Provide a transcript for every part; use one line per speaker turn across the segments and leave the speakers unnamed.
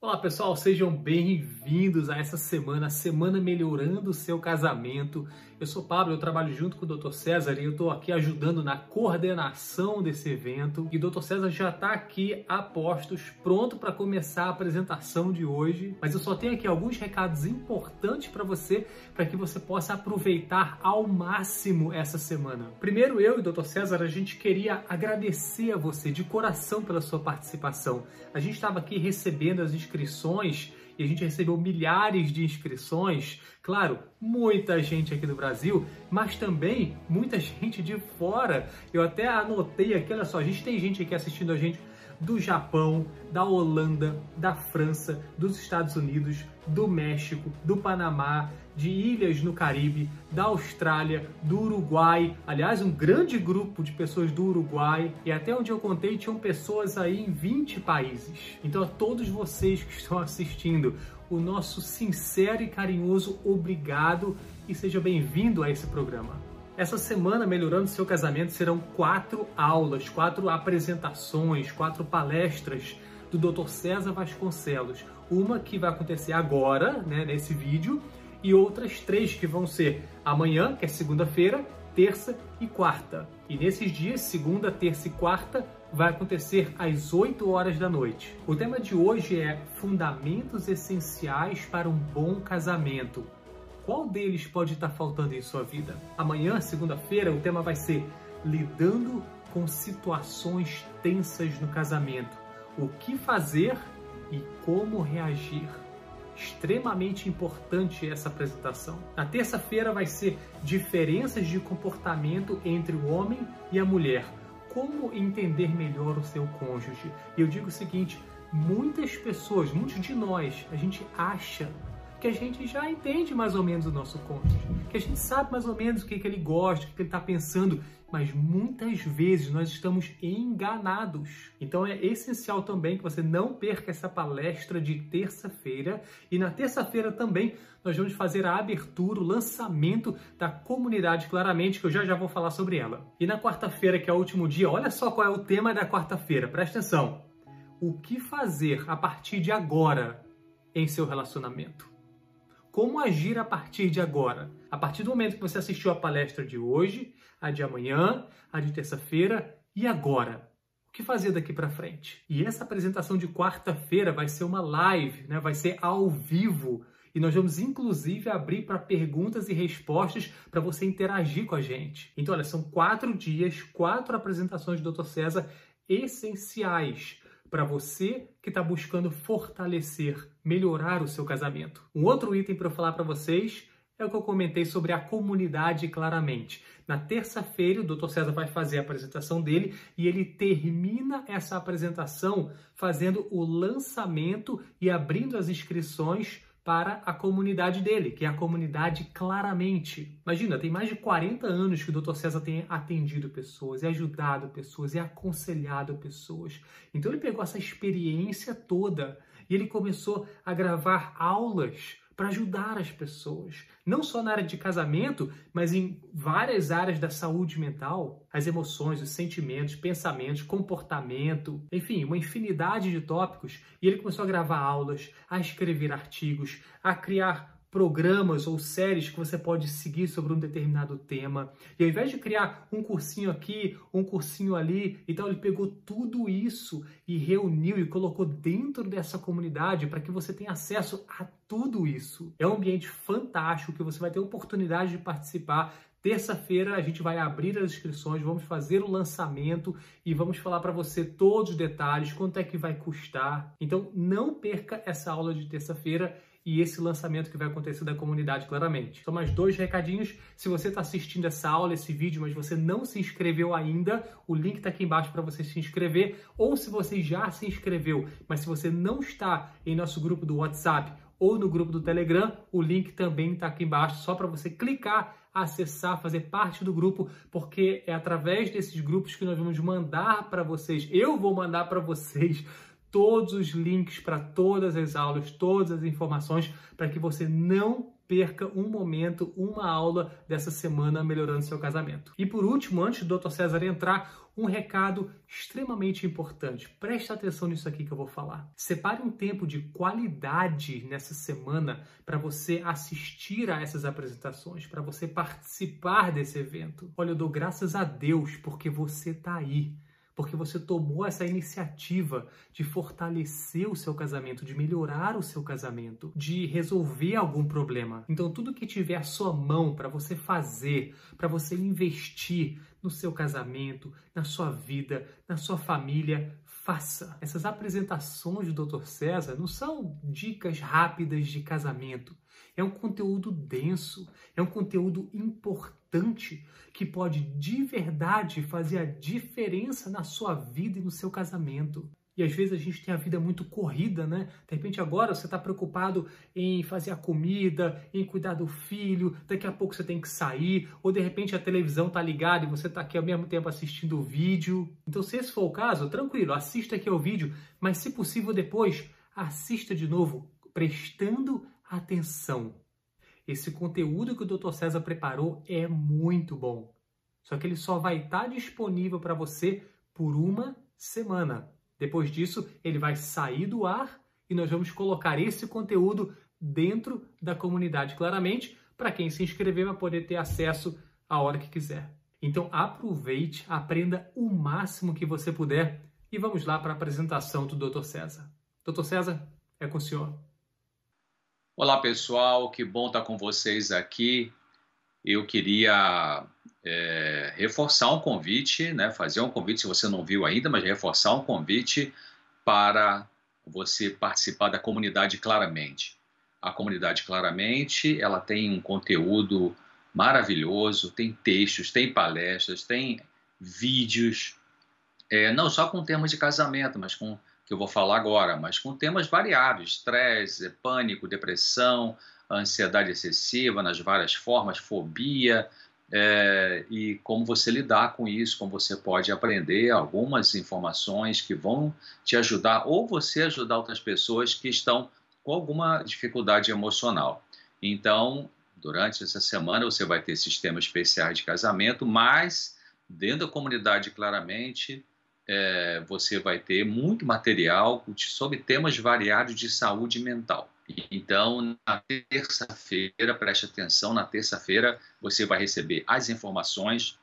Olá pessoal, sejam bem-vindos a essa semana, Semana Melhorando o Seu Casamento. Eu sou Pablo, eu trabalho junto com o Dr. César e eu estou aqui ajudando na coordenação desse evento. E o Dr. César já está aqui a postos, pronto para começar a apresentação de hoje. Mas eu só tenho aqui alguns recados importantes para você, para que você possa aproveitar ao máximo essa semana. Primeiro, eu e o Dr. César, a gente queria agradecer a você de coração pela sua participação. A gente estava aqui recebendo as inscrições e a gente recebeu milhares de inscrições. Claro, muita gente aqui do Brasil, mas também muita gente de fora. Eu até anotei aqui, olha só, a gente tem gente aqui assistindo a gente do Japão, da Holanda, da França, dos Estados Unidos, do México, do Panamá, de ilhas no Caribe, da Austrália, do Uruguai. Aliás, um grande grupo de pessoas do Uruguai. E até onde eu contei, tinham pessoas aí em 20 países. Então, a todos vocês que estão assistindo, o nosso sincero e carinhoso obrigado e seja bem-vindo a esse programa. Essa semana, Melhorando Seu Casamento, serão quatro aulas, quatro apresentações, quatro palestras do Dr. César Vasconcelos. Uma que vai acontecer agora, né, nesse vídeo, e outras três que vão ser amanhã, que é segunda-feira, terça e quarta. E nesses dias, segunda, terça e quarta, vai acontecer às 8 horas da noite. O tema de hoje é Fundamentos Essenciais para um Bom Casamento. Qual deles pode estar faltando em sua vida? Amanhã, segunda-feira, o tema vai ser Lidando com situações tensas no casamento. O que fazer e como reagir. Extremamente importante essa apresentação. Na terça-feira vai ser diferenças de comportamento entre o homem e a mulher. Como entender melhor o seu cônjuge? E eu digo o seguinte: muitas pessoas, muitos de nós, a gente acha que a gente já entende mais ou menos o nosso cônjuge, que a gente sabe mais ou menos o que, que ele gosta, o que, que ele está pensando, mas muitas vezes nós estamos enganados. Então é essencial também que você não perca essa palestra de terça-feira. E na terça-feira também nós vamos fazer a abertura, o lançamento da comunidade, claramente, que eu já já vou falar sobre ela. E na quarta-feira, que é o último dia, olha só qual é o tema da quarta-feira, presta atenção. O que fazer a partir de agora em seu relacionamento? Como agir a partir de agora. A partir do momento que você assistiu a palestra de hoje, a de amanhã, a de terça-feira e agora. O que fazer daqui para frente? E essa apresentação de quarta-feira vai ser uma live, né? vai ser ao vivo. E nós vamos inclusive abrir para perguntas e respostas para você interagir com a gente. Então, olha, são quatro dias, quatro apresentações do Dr. César essenciais para você que está buscando fortalecer, melhorar o seu casamento. Um outro item para falar para vocês é o que eu comentei sobre a comunidade claramente. Na terça-feira, o Dr. César vai fazer a apresentação dele e ele termina essa apresentação fazendo o lançamento e abrindo as inscrições para a comunidade dele, que é a comunidade claramente. Imagina, tem mais de 40 anos que o Dr. César tem atendido pessoas, e ajudado pessoas, e aconselhado pessoas. Então ele pegou essa experiência toda e ele começou a gravar aulas para ajudar as pessoas, não só na área de casamento, mas em várias áreas da saúde mental, as emoções, os sentimentos, pensamentos, comportamento, enfim, uma infinidade de tópicos. E ele começou a gravar aulas, a escrever artigos, a criar programas ou séries que você pode seguir sobre um determinado tema. E ao invés de criar um cursinho aqui, um cursinho ali, então ele pegou tudo isso e reuniu e colocou dentro dessa comunidade para que você tenha acesso a tudo isso. É um ambiente fantástico que você vai ter oportunidade de participar. Terça-feira a gente vai abrir as inscrições, vamos fazer o lançamento e vamos falar para você todos os detalhes, quanto é que vai custar. Então não perca essa aula de terça-feira e esse lançamento que vai acontecer da comunidade, claramente. São mais dois recadinhos. Se você está assistindo essa aula, esse vídeo, mas você não se inscreveu ainda, o link está aqui embaixo para você se inscrever. Ou se você já se inscreveu, mas se você não está em nosso grupo do WhatsApp ou no grupo do Telegram, o link também está aqui embaixo, só para você clicar, acessar, fazer parte do grupo, porque é através desses grupos que nós vamos mandar para vocês, eu vou mandar para vocês todos os links para todas as aulas, todas as informações, para que você não perca um momento, uma aula dessa semana melhorando seu casamento. E por último, antes do Dr. César entrar, um recado extremamente importante. Preste atenção nisso aqui que eu vou falar. Separe um tempo de qualidade nessa semana para você assistir a essas apresentações, para você participar desse evento. Olha, eu dou graças a Deus porque você está aí porque você tomou essa iniciativa de fortalecer o seu casamento, de melhorar o seu casamento, de resolver algum problema. Então, tudo que tiver à sua mão para você fazer, para você investir no seu casamento, na sua vida, na sua família, faça. Essas apresentações do Dr. César não são dicas rápidas de casamento. É um conteúdo denso, é um conteúdo importante que pode de verdade fazer a diferença na sua vida e no seu casamento. E às vezes a gente tem a vida muito corrida, né? De repente agora você está preocupado em fazer a comida, em cuidar do filho, daqui a pouco você tem que sair, ou de repente a televisão está ligada e você está aqui ao mesmo tempo assistindo o vídeo. Então, se esse for o caso, tranquilo, assista aqui ao vídeo, mas se possível depois, assista de novo, prestando atenção. Esse conteúdo que o Dr. César preparou é muito bom. Só que ele só vai estar disponível para você por uma semana. Depois disso, ele vai sair do ar e nós vamos colocar esse conteúdo dentro da comunidade, claramente, para quem se inscrever vai poder ter acesso a hora que quiser. Então aproveite, aprenda o máximo que você puder e vamos lá para a apresentação do Dr. César. Dr. César, é com o senhor.
Olá pessoal, que bom estar com vocês aqui. Eu queria é, reforçar um convite, né, fazer um convite, se você não viu ainda, mas reforçar um convite para você participar da comunidade Claramente. A comunidade Claramente, ela tem um conteúdo maravilhoso, tem textos, tem palestras, tem vídeos, é, não só com temas de casamento, mas com que eu vou falar agora, mas com temas variados: estresse, pânico, depressão, ansiedade excessiva nas várias formas, fobia, é, e como você lidar com isso, como você pode aprender algumas informações que vão te ajudar, ou você ajudar outras pessoas que estão com alguma dificuldade emocional. Então, durante essa semana, você vai ter sistemas especiais de casamento, mas dentro da comunidade, claramente, é, você vai ter muito material sobre temas variados de saúde mental. Então, na terça-feira, preste atenção, na terça-feira você vai receber as informações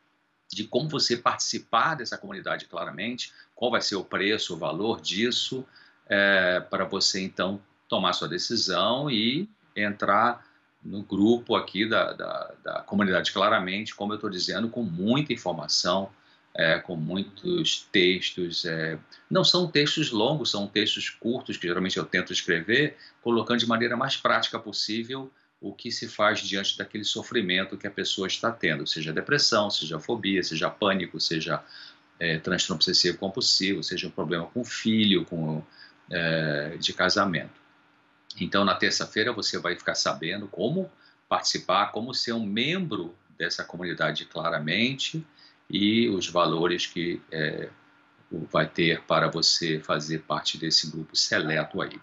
de como você participar dessa comunidade claramente, qual vai ser o preço, o valor disso, é, para você então tomar sua decisão e entrar no grupo aqui da, da, da comunidade claramente, como eu estou dizendo, com muita informação, é, com muitos textos. É, não são textos longos, são textos curtos, que geralmente eu tento escrever, colocando de maneira mais prática possível o que se faz diante daquele sofrimento que a pessoa está tendo, seja depressão, seja fobia, seja pânico, seja é, transtorno obsessivo compulsivo, seja um problema com filho, com é, de casamento. Então, na terça-feira, você vai ficar sabendo como participar, como ser um membro dessa comunidade claramente, e os valores que é, vai ter para você fazer parte desse grupo seleto aí.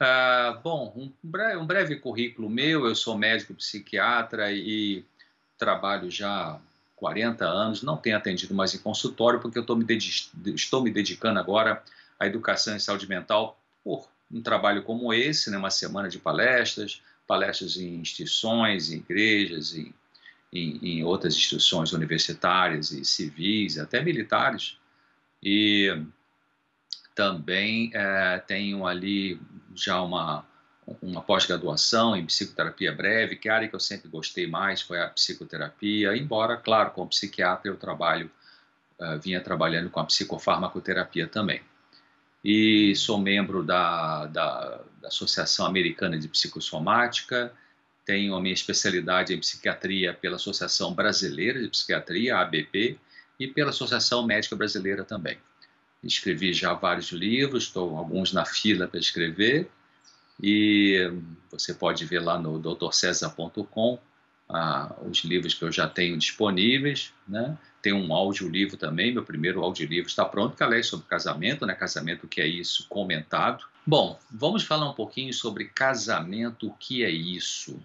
Ah, bom, um breve, um breve, currículo meu, eu sou médico psiquiatra e trabalho já 40 anos, não tenho atendido mais em consultório porque eu me estou me dedicando agora à educação em saúde mental por um trabalho como esse, né, uma semana de palestras, palestras em instituições, em igrejas, em em, em outras instituições universitárias e civis, até militares, e também é, tenho ali já uma, uma pós-graduação em psicoterapia breve, que é a área que eu sempre gostei mais foi a psicoterapia, embora, claro, como psiquiatra eu trabalho, uh, vinha trabalhando com a psicofarmacoterapia também. E sou membro da, da, da Associação Americana de Psicossomática, tenho a minha especialidade em psiquiatria pela Associação Brasileira de Psiquiatria, ABP, e pela Associação Médica Brasileira também. Escrevi já vários livros, estou alguns na fila para escrever, e você pode ver lá no drcesar.com ah, os livros que eu já tenho disponíveis, né? Tem um audiolivro também, meu primeiro audiolivro está pronto, que é sobre casamento, né? Casamento, que é isso? Comentado. Bom, vamos falar um pouquinho sobre casamento, o que é isso?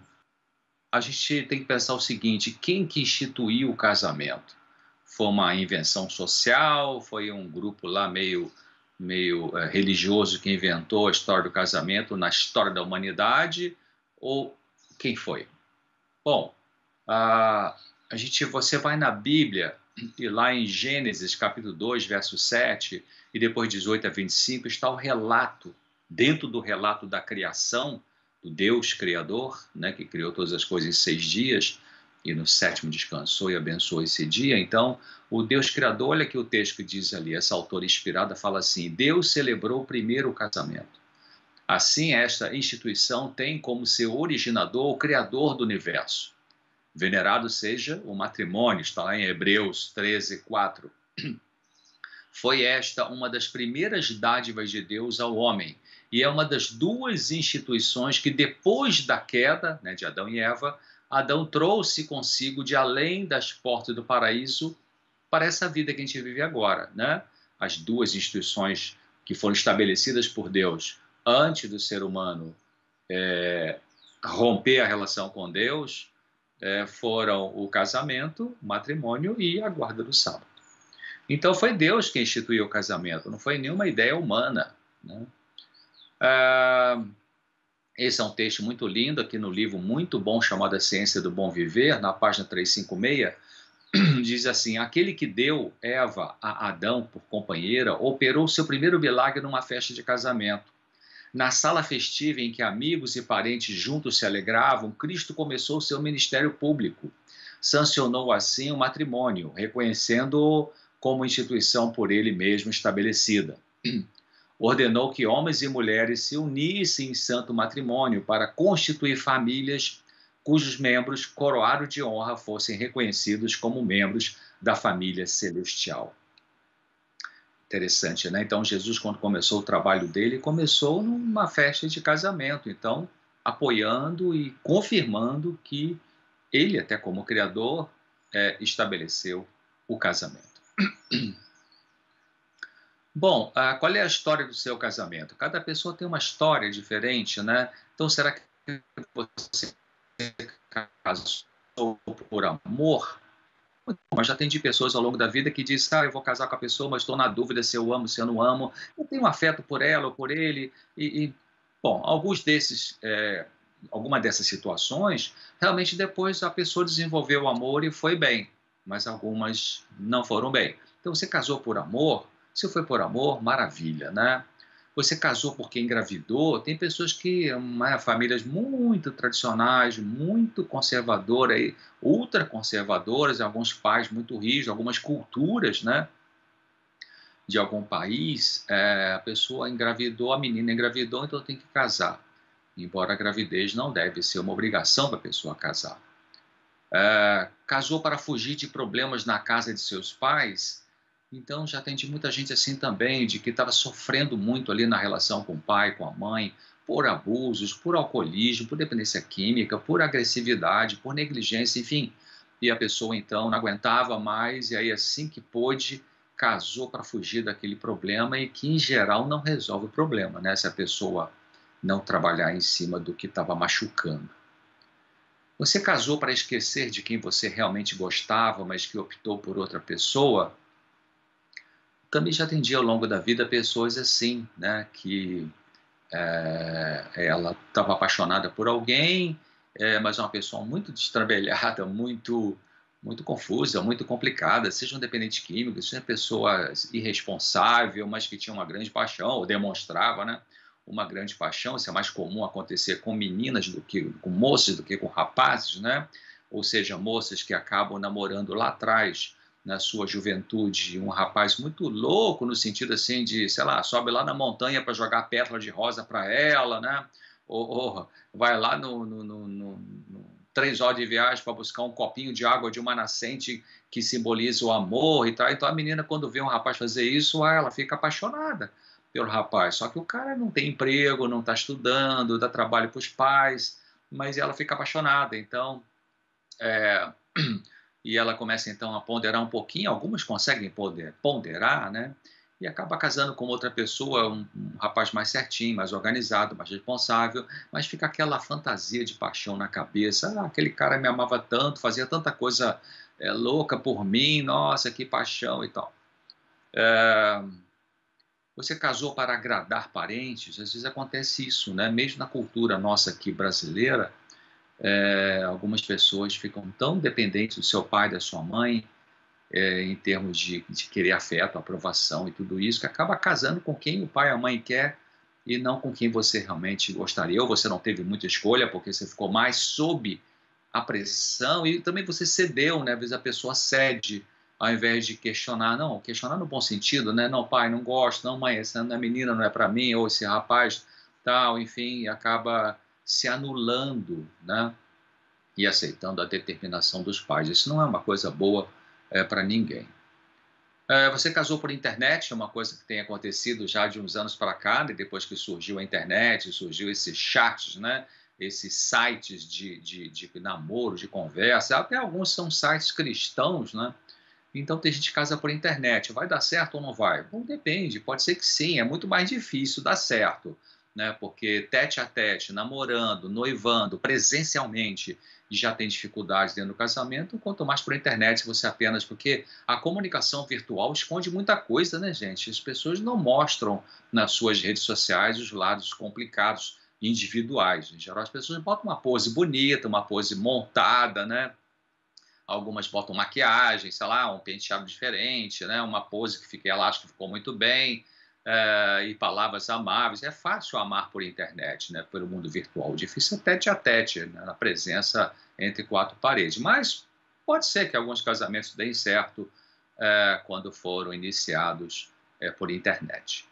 A gente tem que pensar o seguinte, quem que instituiu o casamento? Foi uma invenção social? Foi um grupo lá meio meio é, religioso que inventou a história do casamento na história da humanidade ou quem foi? Bom, a, a gente, você vai na Bíblia e lá em Gênesis capítulo 2, verso 7 e depois 18 a 25 está o relato, dentro do relato da criação, do Deus Criador, né, que criou todas as coisas em seis dias, e no sétimo descansou e abençoou esse dia. Então, o Deus Criador, olha que o texto diz ali, essa autora inspirada fala assim: Deus celebrou primeiro o casamento. Assim, esta instituição tem como seu originador o Criador do universo. Venerado seja o matrimônio, está lá em Hebreus 13, 4. Foi esta uma das primeiras dádivas de Deus ao homem, e é uma das duas instituições que, depois da queda né, de Adão e Eva, Adão trouxe consigo de além das portas do paraíso para essa vida que a gente vive agora, né? As duas instituições que foram estabelecidas por Deus antes do ser humano é, romper a relação com Deus é, foram o casamento, o matrimônio e a guarda do sábado. Então foi Deus que instituiu o casamento, não foi nenhuma ideia humana. Né? Ah, esse é um texto muito lindo aqui no livro muito bom chamado A Ciência do Bom Viver, na página 356, diz assim: Aquele que deu Eva a Adão por companheira operou seu primeiro milagre numa festa de casamento. Na sala festiva em que amigos e parentes juntos se alegravam, Cristo começou seu ministério público. Sancionou assim o matrimônio, reconhecendo-o como instituição por ele mesmo estabelecida ordenou que homens e mulheres se unissem em santo matrimônio para constituir famílias cujos membros, coroado de honra, fossem reconhecidos como membros da família celestial. Interessante, né? Então, Jesus, quando começou o trabalho dele, começou numa festa de casamento, então, apoiando e confirmando que ele, até como Criador, é, estabeleceu o casamento. Bom, uh, qual é a história do seu casamento? Cada pessoa tem uma história diferente, né? Então, será que você casou por amor? Mas já atendi pessoas ao longo da vida que dizem, ah, eu vou casar com a pessoa, mas estou na dúvida se eu amo, se eu não amo. Eu tenho um afeto por ela ou por ele. E, e bom, alguns desses, é, alguma dessas situações, realmente depois a pessoa desenvolveu o amor e foi bem, mas algumas não foram bem. Então, você casou por amor, se foi por amor, maravilha, né? Você casou porque engravidou, tem pessoas que, né, famílias muito tradicionais, muito conservadoras, ultra conservadoras, alguns pais muito rígidos, algumas culturas, né? De algum país, é, a pessoa engravidou, a menina engravidou, então tem que casar. Embora a gravidez não deve ser uma obrigação para a pessoa casar. É, casou para fugir de problemas na casa de seus pais, então já atendi muita gente assim também, de que estava sofrendo muito ali na relação com o pai, com a mãe, por abusos, por alcoolismo, por dependência química, por agressividade, por negligência, enfim. E a pessoa então não aguentava mais, e aí assim que pôde, casou para fugir daquele problema e que em geral não resolve o problema, né? Se a pessoa não trabalhar em cima do que estava machucando. Você casou para esquecer de quem você realmente gostava, mas que optou por outra pessoa? Também já atendi ao longo da vida pessoas assim, né, que é, ela estava apaixonada por alguém, é, mas é uma pessoa muito destrambelhada, muito muito confusa, muito complicada, seja um dependente químico, seja pessoa irresponsável, mas que tinha uma grande paixão, ou demonstrava, né, uma grande paixão, isso é mais comum acontecer com meninas do que com moças do que com rapazes, né, ou seja, moças que acabam namorando lá atrás na sua juventude um rapaz muito louco no sentido assim de, sei lá, sobe lá na montanha para jogar pétala de rosa para ela, né? Ou, ou, vai lá no, no, no, no três horas de viagem para buscar um copinho de água de uma nascente que simboliza o amor e tal. Então a menina quando vê um rapaz fazer isso, ah, ela fica apaixonada pelo rapaz. Só que o cara não tem emprego, não está estudando, dá trabalho para os pais, mas ela fica apaixonada. Então É, e ela começa então a ponderar um pouquinho, algumas conseguem ponderar, né? E acaba casando com outra pessoa, um, um, rapaz mais certinho, mais organizado, mais responsável, mas fica aquela fantasia de paixão na cabeça. Ah, aquele cara me amava tanto, fazia tanta coisa é, louca por mim, nossa, que paixão e tal. É, você casou para agradar parentes? Às vezes acontece isso, né? Mesmo na cultura nossa aqui brasileira, é, algumas pessoas ficam tão dependentes do seu pai, da sua mãe, é, em termos de, de, querer afeto, aprovação e tudo isso, que acaba casando com quem o pai e a mãe quer e não com quem você realmente gostaria. Ou você não teve muita escolha porque você ficou mais sob a pressão e também você cedeu, né? Às vezes a pessoa cede ao invés de questionar, não, questionar no bom sentido, né? Não, pai, não gosto, não, mãe, essa menina não é para mim, ou esse rapaz, tal, enfim, acaba se anulando, né? E aceitando a determinação dos pais. Isso não é uma coisa boa é, para ninguém. É, você casou por internet, é uma coisa que tem acontecido já de uns anos para cá, né? depois que surgiu a internet, surgiu esses chats, né? esses sites de, de, de namoro, de conversa, até alguns são sites cristãos, né? Então tem gente que casa por internet. Vai dar certo ou não vai? Bom, depende. Pode ser que sim. É muito mais difícil dar certo né? Porque tete a tete, namorando, noivando, presencialmente, já tem dificuldades dentro do casamento, quanto mais por internet você apenas. Porque a comunicação virtual esconde muita coisa, né, gente? As pessoas não mostram nas suas redes sociais os lados complicados individuais. Em geral, as pessoas botam uma pose bonita, uma pose montada, né? Algumas botam maquiagem, sei lá, um penteado diferente, né? Uma pose que fica, acha que ficou muito bem uh, e palavras amáveis. É fácil amar por internet, né, pelo mundo virtual. O difícil é tete a tete, né, na presença entre quatro paredes. Mas pode ser que alguns casamentos deem certo uh, quando foram iniciados uh, por internet.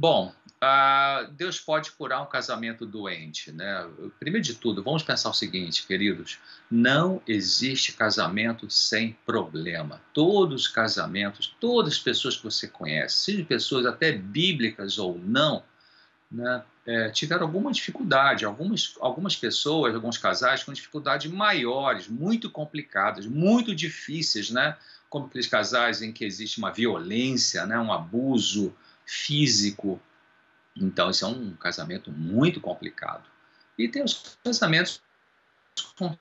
Bom, uh, Deus pode curar um casamento doente, né? Primeiro de tudo, vamos pensar o seguinte, queridos: não existe casamento sem problema. Todos os casamentos, todas as pessoas que você conhece, sejam pessoas até bíblicas ou não, né, é, tiveram alguma dificuldade. Algumas, algumas pessoas, alguns casais com dificuldades maiores, muito complicadas, muito difíceis, né? Como aqueles casais em que existe uma violência, né, um abuso físico. Então, isso é um casamento muito complicado. E tem os casamentos com,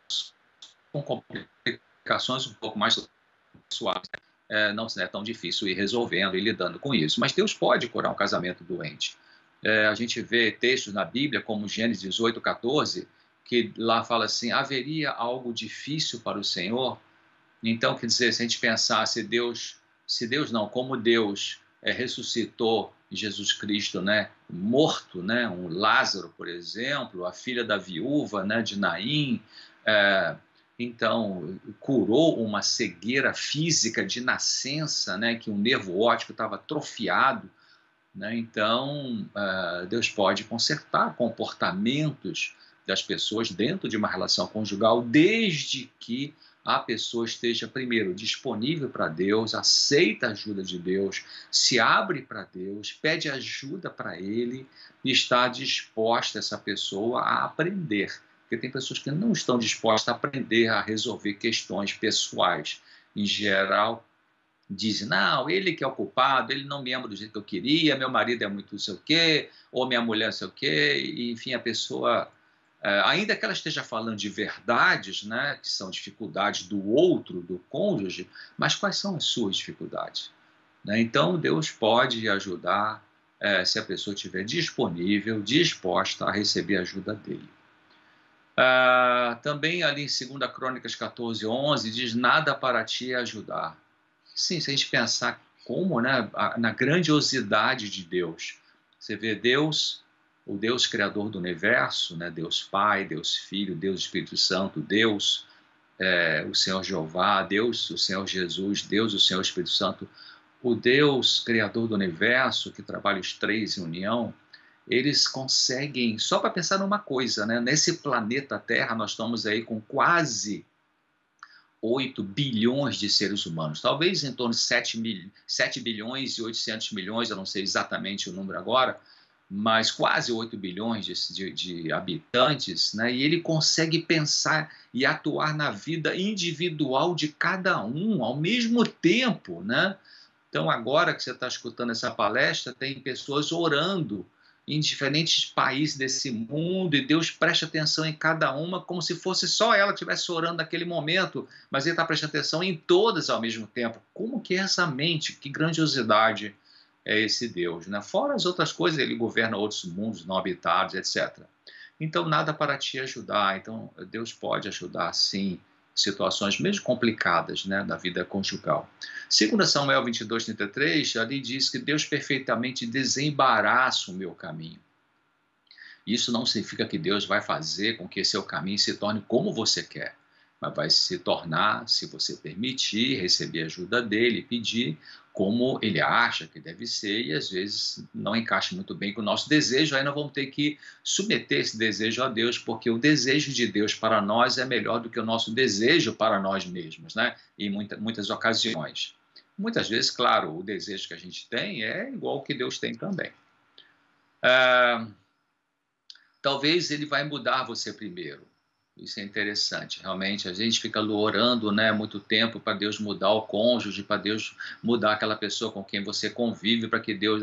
com complicações um pouco mais suaves. É, não é tão difícil ir resolvendo e lidando com isso. Mas Deus pode curar um casamento doente. É, a gente vê textos na Bíblia, como Gênesis 18, 14, que lá fala assim: haveria algo difícil para o Senhor? Então, quer dizer, se a gente pensar se Deus, se Deus não, como Deus é, ressuscitou Jesus Cristo, né, morto, né, um Lázaro, por exemplo, a filha da viúva, né, de Naim, é, então curou uma cegueira física de nascença, né, que um nervo óptico estava atrofiado, né, então é, Deus pode consertar comportamentos das pessoas dentro de uma relação conjugal, desde que a pessoa esteja, primeiro, disponível para Deus, aceita a ajuda de Deus, se abre para Deus, pede ajuda para Ele e está disposta essa pessoa a aprender. Porque tem pessoas que não estão dispostas a aprender a resolver questões pessoais. Em geral, dizem, não, ele que é o culpado, ele não me ama do jeito que eu queria, meu marido é muito não sei o quê, ou minha mulher não sei o quê, e, enfim, a pessoa é, ainda que ela esteja falando de verdades, né, que são dificuldades do outro, do cônjuge, mas quais são as suas dificuldades? Né? Então, Deus pode ajudar é, se a pessoa estiver disponível, disposta a receber a ajuda dele. Uh, também ali em 2 Crônicas 14, 11, diz: Nada para ti é ajudar. Sim, se a gente pensar como, né, na grandiosidade de Deus, você vê Deus o Deus criador do universo, né? Deus Pai, Deus Filho, Deus Espírito Santo, Deus, é, o Senhor Jeová, Deus, o Senhor Jesus, Deus, o Senhor Espírito Santo, o Deus criador do universo, que trabalha os três em união, eles conseguem, só para pensar numa coisa, né? nesse planeta Terra nós estamos aí com quase 8 bilhões de seres humanos, talvez em torno de 7, mil, 7 bilhões e 800 milhões, eu não sei exatamente o número agora, mas quase 8 bilhões de, de, de, habitantes, né? e ele consegue pensar e atuar na vida individual de cada um ao mesmo tempo. Né? Então, agora que você está escutando essa palestra, tem pessoas orando em diferentes países desse mundo e Deus presta atenção em cada uma como se fosse só ela estivesse orando naquele momento, mas Ele está prestando atenção em todas ao mesmo tempo. Como que é essa mente? Que grandiosidade é esse Deus? Né? Fora as outras coisas, Ele governa outros mundos não habitados, etc. Então, nada para te ajudar. Então, Deus pode ajudar, sim, situações mesmo complicadas né, da vida conjugal. Segundo Samuel 22, 33, ali diz que Deus perfeitamente desembaraça o meu caminho. Isso não significa que Deus vai fazer com que seu caminho se torne como você quer mas vai se tornar, se você permitir, receber ajuda dele, pedir como ele acha que deve ser, e às vezes não encaixa muito bem com o nosso desejo, aí nós vamos ter que submeter esse desejo a Deus, porque o desejo de Deus para nós é melhor do que o nosso desejo para nós mesmos, né? Em muita, muitas ocasiões. Muitas vezes, claro, o desejo que a gente tem é igual ao que Deus tem também. Ah, talvez ele vai mudar você primeiro. Isso é interessante. Realmente, a gente fica orando né, muito tempo para Deus mudar o cônjuge, para Deus mudar aquela pessoa com quem você convive, para que Deus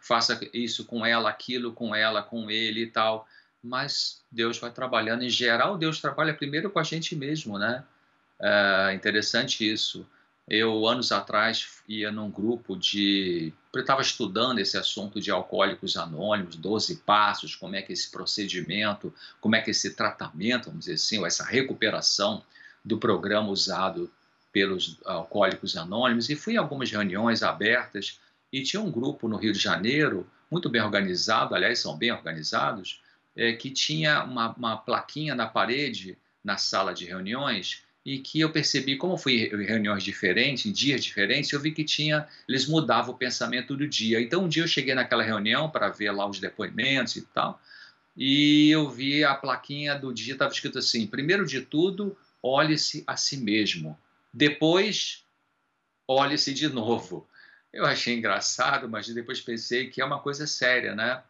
faça isso com ela, aquilo com ela, com ele e tal. Mas Deus vai trabalhando. Em geral, Deus trabalha primeiro com a gente mesmo, né? É interessante isso. Eu, anos atrás, ia num grupo de. Eu estava estudando esse assunto de alcoólicos anônimos, 12 passos, como é que esse procedimento, como é que esse tratamento, vamos dizer assim, ou essa recuperação do programa usado pelos alcoólicos anônimos. E fui em algumas reuniões abertas e tinha um grupo no Rio de Janeiro, muito bem organizado, aliás, são bem organizados, é, que tinha uma, uma plaquinha na parede, na sala de reuniões, e que eu percebi, como fui em reuniões diferentes, em dias diferentes, eu vi que tinha, eles mudavam o pensamento do dia. Então, um dia eu cheguei naquela reunião para ver lá os depoimentos e tal, e eu vi a plaquinha do dia, estava escrito assim: primeiro de tudo, olhe-se a si mesmo. Depois, olhe-se de novo. Eu achei engraçado, mas depois pensei que é uma coisa séria, né?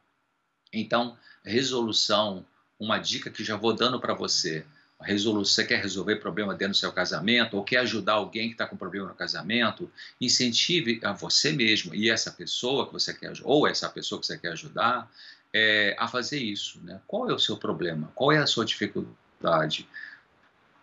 Então, resolução, uma dica que já vou dando para você resolução, você quer resolver problema dentro do seu casamento, ou quer ajudar alguém que está com problema no casamento, incentive a você mesmo e essa pessoa que você quer, ou essa pessoa que você quer ajudar, é, a fazer isso. Né? Qual é o seu problema? Qual é a sua dificuldade?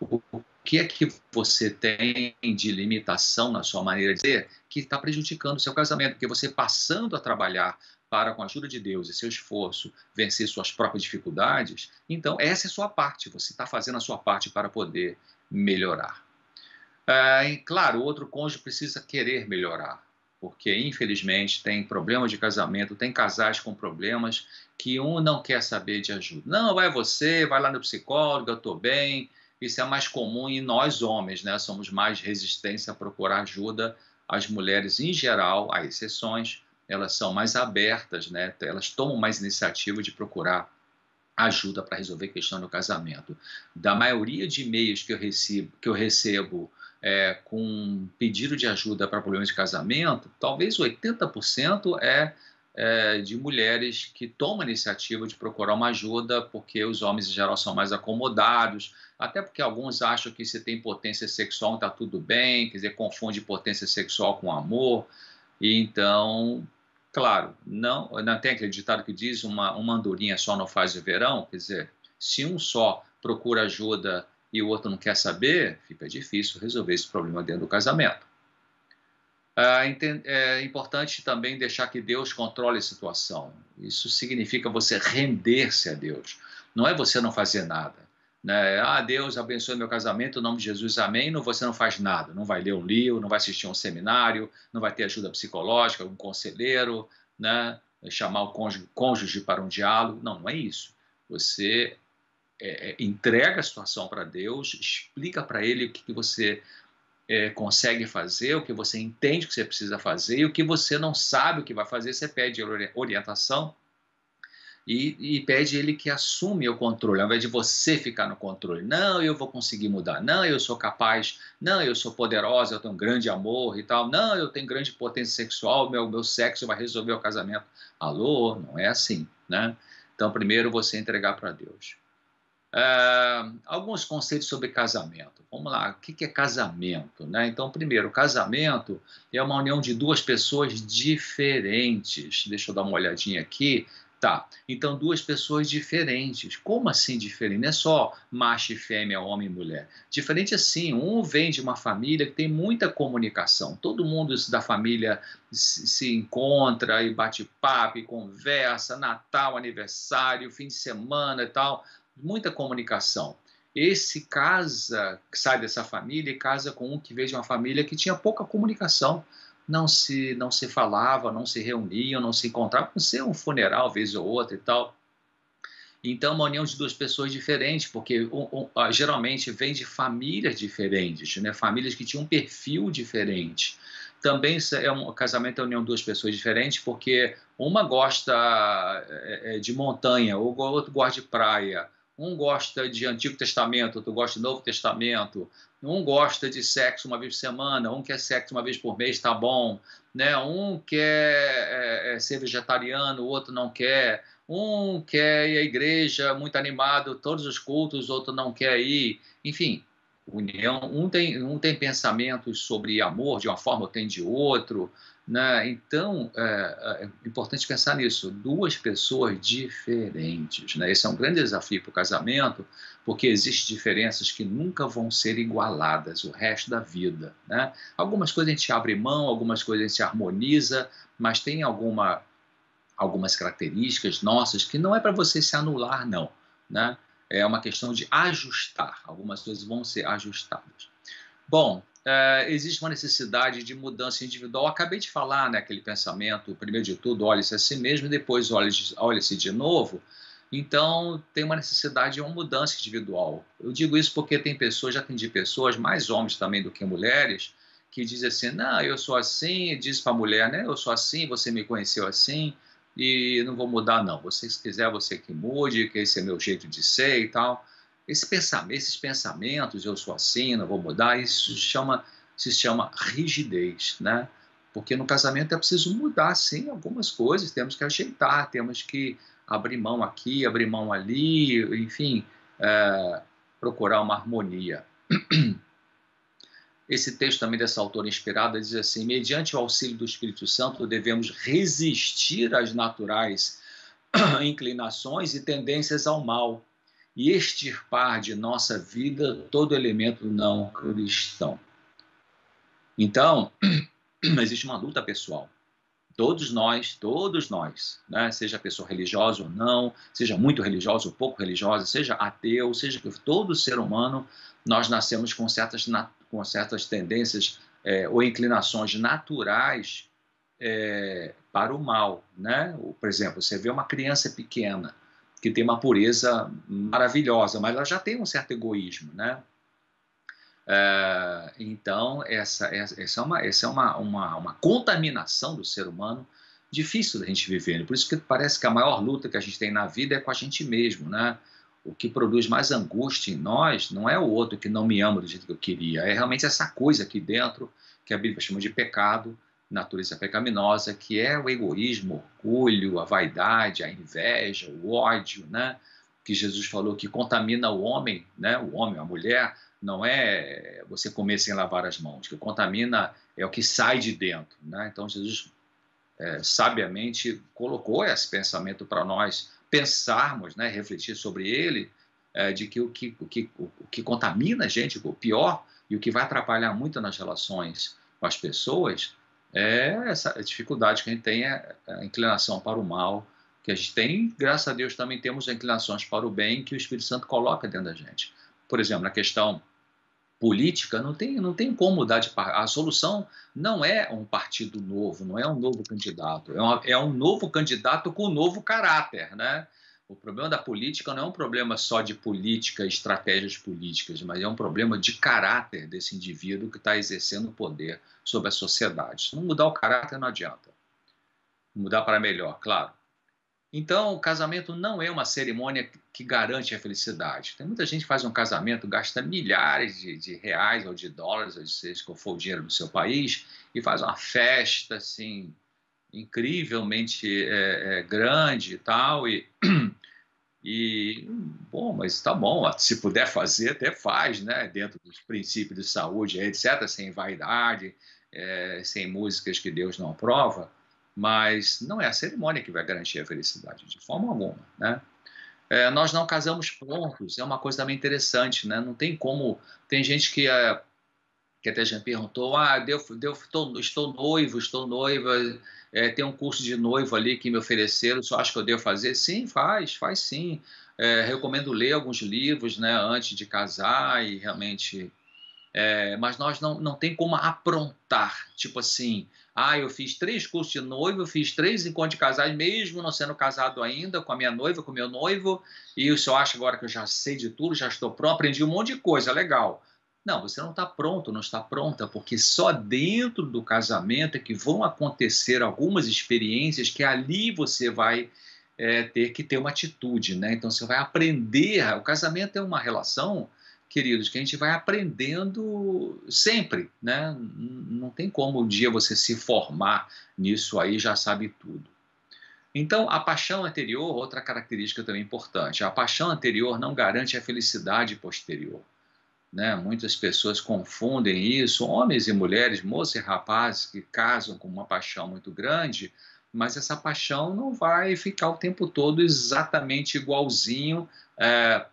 O que é que você tem de limitação na sua maneira de ser que está prejudicando o seu casamento? Porque você passando a trabalhar para, com a ajuda de Deus e seu esforço, vencer suas próprias dificuldades, então essa é a sua parte, você está fazendo a sua parte para poder melhorar. Ah, e, claro, o outro cônjuge precisa querer melhorar, porque infelizmente tem problemas de casamento, tem casais com problemas que um não quer saber de ajuda. Não, vai você, vai lá no psicólogo, eu estou bem. Isso é mais comum em nós homens, né? Somos mais resistentes a procurar ajuda. As mulheres, em geral, há exceções, elas são mais abertas, né? elas tomam mais iniciativa de procurar ajuda para resolver questão do casamento. Da maioria de e-mails que eu recebo, que eu recebo é, com pedido de ajuda para problemas de casamento, talvez 80% é, é de mulheres que tomam a iniciativa de procurar uma ajuda, porque os homens em geral são mais acomodados, até porque alguns acham que se tem potência sexual está tudo bem, quer dizer, confunde potência sexual com amor, e então Claro, não, não tem aquele ditado que diz uma, uma andorinha só não faz o verão, quer dizer, se um só procura ajuda e o outro não quer saber, fica difícil resolver esse problema dentro do casamento. É importante também deixar que Deus controle a situação. Isso significa você render-se a Deus. Não é você não fazer nada. Né? Ah, Deus abençoe meu casamento, em nome de Jesus, amém. Não, você não faz nada, não vai ler um livro, não vai assistir um seminário, não vai ter ajuda psicológica, um conselheiro, né? chamar o cônjuge, cônjuge para um diálogo. Não, não é isso. Você é, é entrega a situação para Deus, explica para Ele o que, que você é, consegue fazer, o que você entende que você precisa fazer e o que você não sabe o que vai fazer, você pede orientação e, e, pede ele que assume o controle, ao invés de você ficar no controle. Não, eu vou conseguir mudar. Não, eu sou capaz. Não, eu sou poderosa, eu tenho um grande amor e tal. Não, eu tenho grande potência sexual, meu, meu sexo vai resolver o casamento. Alô, não é assim, né? Então, primeiro você entregar para Deus. Uh, alguns conceitos sobre casamento. Vamos lá, o que é casamento? Né? Então, primeiro, casamento é uma união de duas pessoas diferentes. Deixa eu dar uma olhadinha aqui. Tá, então duas pessoas diferentes. Como assim diferente? Não é só macho e fêmea, homem e mulher. Diferente assim, um vem de uma família que tem muita comunicação. Todo mundo da família se encontra e bate papo e conversa, Natal, aniversário, fim de semana e tal muita comunicação. Esse casa, sai dessa família e casa com um que veio de uma família que tinha pouca comunicação, não se não se falava, não se reuniam, não se encontravam, não ser um funeral vez ou outra e tal. Então, uma união de duas pessoas diferentes, porque um, um, geralmente vem de famílias diferentes, né? famílias que tinham um perfil diferente. Também é um casamento é união de duas pessoas diferentes, porque uma gosta é, é, de montanha, o outro gosta de praia um gosta de Antigo Testamento, outro gosta de Novo Testamento. Um gosta de sexo uma vez por semana, um quer sexo uma vez por mês, tá bom. Né? Um quer é, é, ser vegetariano, o outro não quer. Um quer ir à igreja muito animado, todos os cultos, outro não quer ir. Enfim, união. Um tem, um tem pensamentos sobre amor de uma forma, ou tem de outro. Né? Então, é, é, importante pensar nisso. Duas pessoas diferentes. Né? Esse é um grande desafio para o casamento, porque existem diferenças que nunca vão ser igualadas o resto da vida. Né? Algumas coisas a gente abre mão, algumas coisas a gente harmoniza, mas tem alguma, algumas características nossas que não é para você se anular, não. Né? É uma questão de ajustar. Algumas coisas vão ser ajustadas. Bom, é, existe uma necessidade de mudança individual. Acabei de falar, né, aquele pensamento, primeiro de tudo, olhe-se a si mesmo, depois olhe-se de novo. Então, tem uma necessidade de uma mudança individual. Eu digo isso porque tem pessoas, já atendi pessoas, mais homens também do que mulheres, que dizem assim: não, eu sou assim, diz para a mulher, né, eu sou assim, você me conheceu assim, e não vou mudar, não. Você, se quiser, você que mude, que esse é meu jeito de ser e tal. Esse pensamento, esses pensamentos, eu sou assim, não vou mudar, isso se chama, se chama rigidez, né? Porque no casamento é preciso mudar, sim, algumas coisas, temos que ajeitar, temos que abrir mão aqui, abrir mão ali, enfim, é, procurar uma harmonia. Esse texto também dessa autora inspirada diz assim: mediante o auxílio do Espírito Santo, devemos resistir às naturais inclinações e tendências ao mal, e extirpar de nossa vida todo elemento não cristão. Então, existe uma luta pessoal. Todos nós, todos nós, né? seja pessoa religiosa ou não, seja muito religiosa ou pouco religiosa, seja ateu, seja todo ser humano, nós nascemos com certas, com certas tendências é, ou inclinações naturais é, para o mal. Né? Por exemplo, você vê uma criança pequena, que tem uma pureza maravilhosa, mas ela já tem um certo egoísmo, né? É, então, essa, essa é, uma, essa é uma, uma, uma, contaminação do ser humano difícil da gente viver. Por isso que parece que a maior luta que a gente tem na vida é com a gente mesmo, né? O que produz mais angústia em nós não é o outro que não me ama do jeito que eu queria, é realmente essa coisa aqui dentro que a Bíblia chama de pecado, natureza pecaminosa, que é o egoísmo, o orgulho, a vaidade, a inveja, o ódio, né? Que Jesus falou que contamina o homem, né? O homem, a mulher, não é você comer sem lavar as mãos, que contamina é o que sai de dentro, né? Então Jesus é, sabiamente colocou esse pensamento para nós pensarmos, né? Refletir sobre ele, é, de que o que, o que o que contamina a gente, o pior e o que vai atrapalhar muito nas relações com as pessoas é essa dificuldade que a gente tem, é a inclinação para o mal, que a gente tem, graças a Deus também temos inclinações para o bem que o Espírito Santo coloca dentro da gente. Por exemplo, na questão política, não tem, não tem como mudar de A solução não é um partido novo, não é um novo candidato, é, uma, é um novo candidato com um novo caráter, né? O problema da política não é um problema só de política, estratégias políticas, mas é um problema de caráter desse indivíduo que está exercendo poder sobre a sociedade. Se não mudar o caráter, não adianta. Mudar para melhor, claro. Então, o casamento não é uma cerimônia que garante a felicidade. Tem muita gente que faz um casamento, gasta milhares de, de reais ou de dólares, ou seja que for o dinheiro do seu país, e faz uma festa assim incrivelmente é, é, grande e tal, e, e bom, mas tá bom, se puder fazer, até faz, né? Dentro dos princípios de saúde, etc., sem vaidade, é, sem músicas que Deus não aprova mas não é a cerimônia que vai garantir a felicidade, de forma alguma, né? É, nós não casamos prontos, é uma coisa também interessante, né? Não tem como... Tem gente que, é, que até já perguntou, ah, deu, deu, estou, estou noivo, estou noiva, é, tem um curso de noivo ali que me ofereceram, só acho que eu devo fazer? Sim, faz, faz sim. É, recomendo ler alguns livros, né, antes de casar e realmente... É, mas nós não, não tem como aprontar, tipo assim, ah, eu fiz três cursos de noivo, fiz três encontros de casais, mesmo não sendo casado ainda, com a minha noiva, com o meu noivo, e o senhor acha agora que eu já sei de tudo, já estou pronto, aprendi um monte de coisa, legal. Não, você não está pronto, não está pronta, porque só dentro do casamento é que vão acontecer algumas experiências que ali você vai é, ter que ter uma atitude, né? Então você vai aprender. O casamento é uma relação queridos, que a gente vai aprendendo sempre, né? Não tem como um dia você se formar nisso aí já sabe tudo. Então, a paixão anterior, outra característica também importante, a paixão anterior não garante a felicidade posterior. Né? Muitas pessoas confundem isso, homens e mulheres, moças e rapazes que casam com uma paixão muito grande, mas essa paixão não vai ficar o tempo todo exatamente igualzinho é,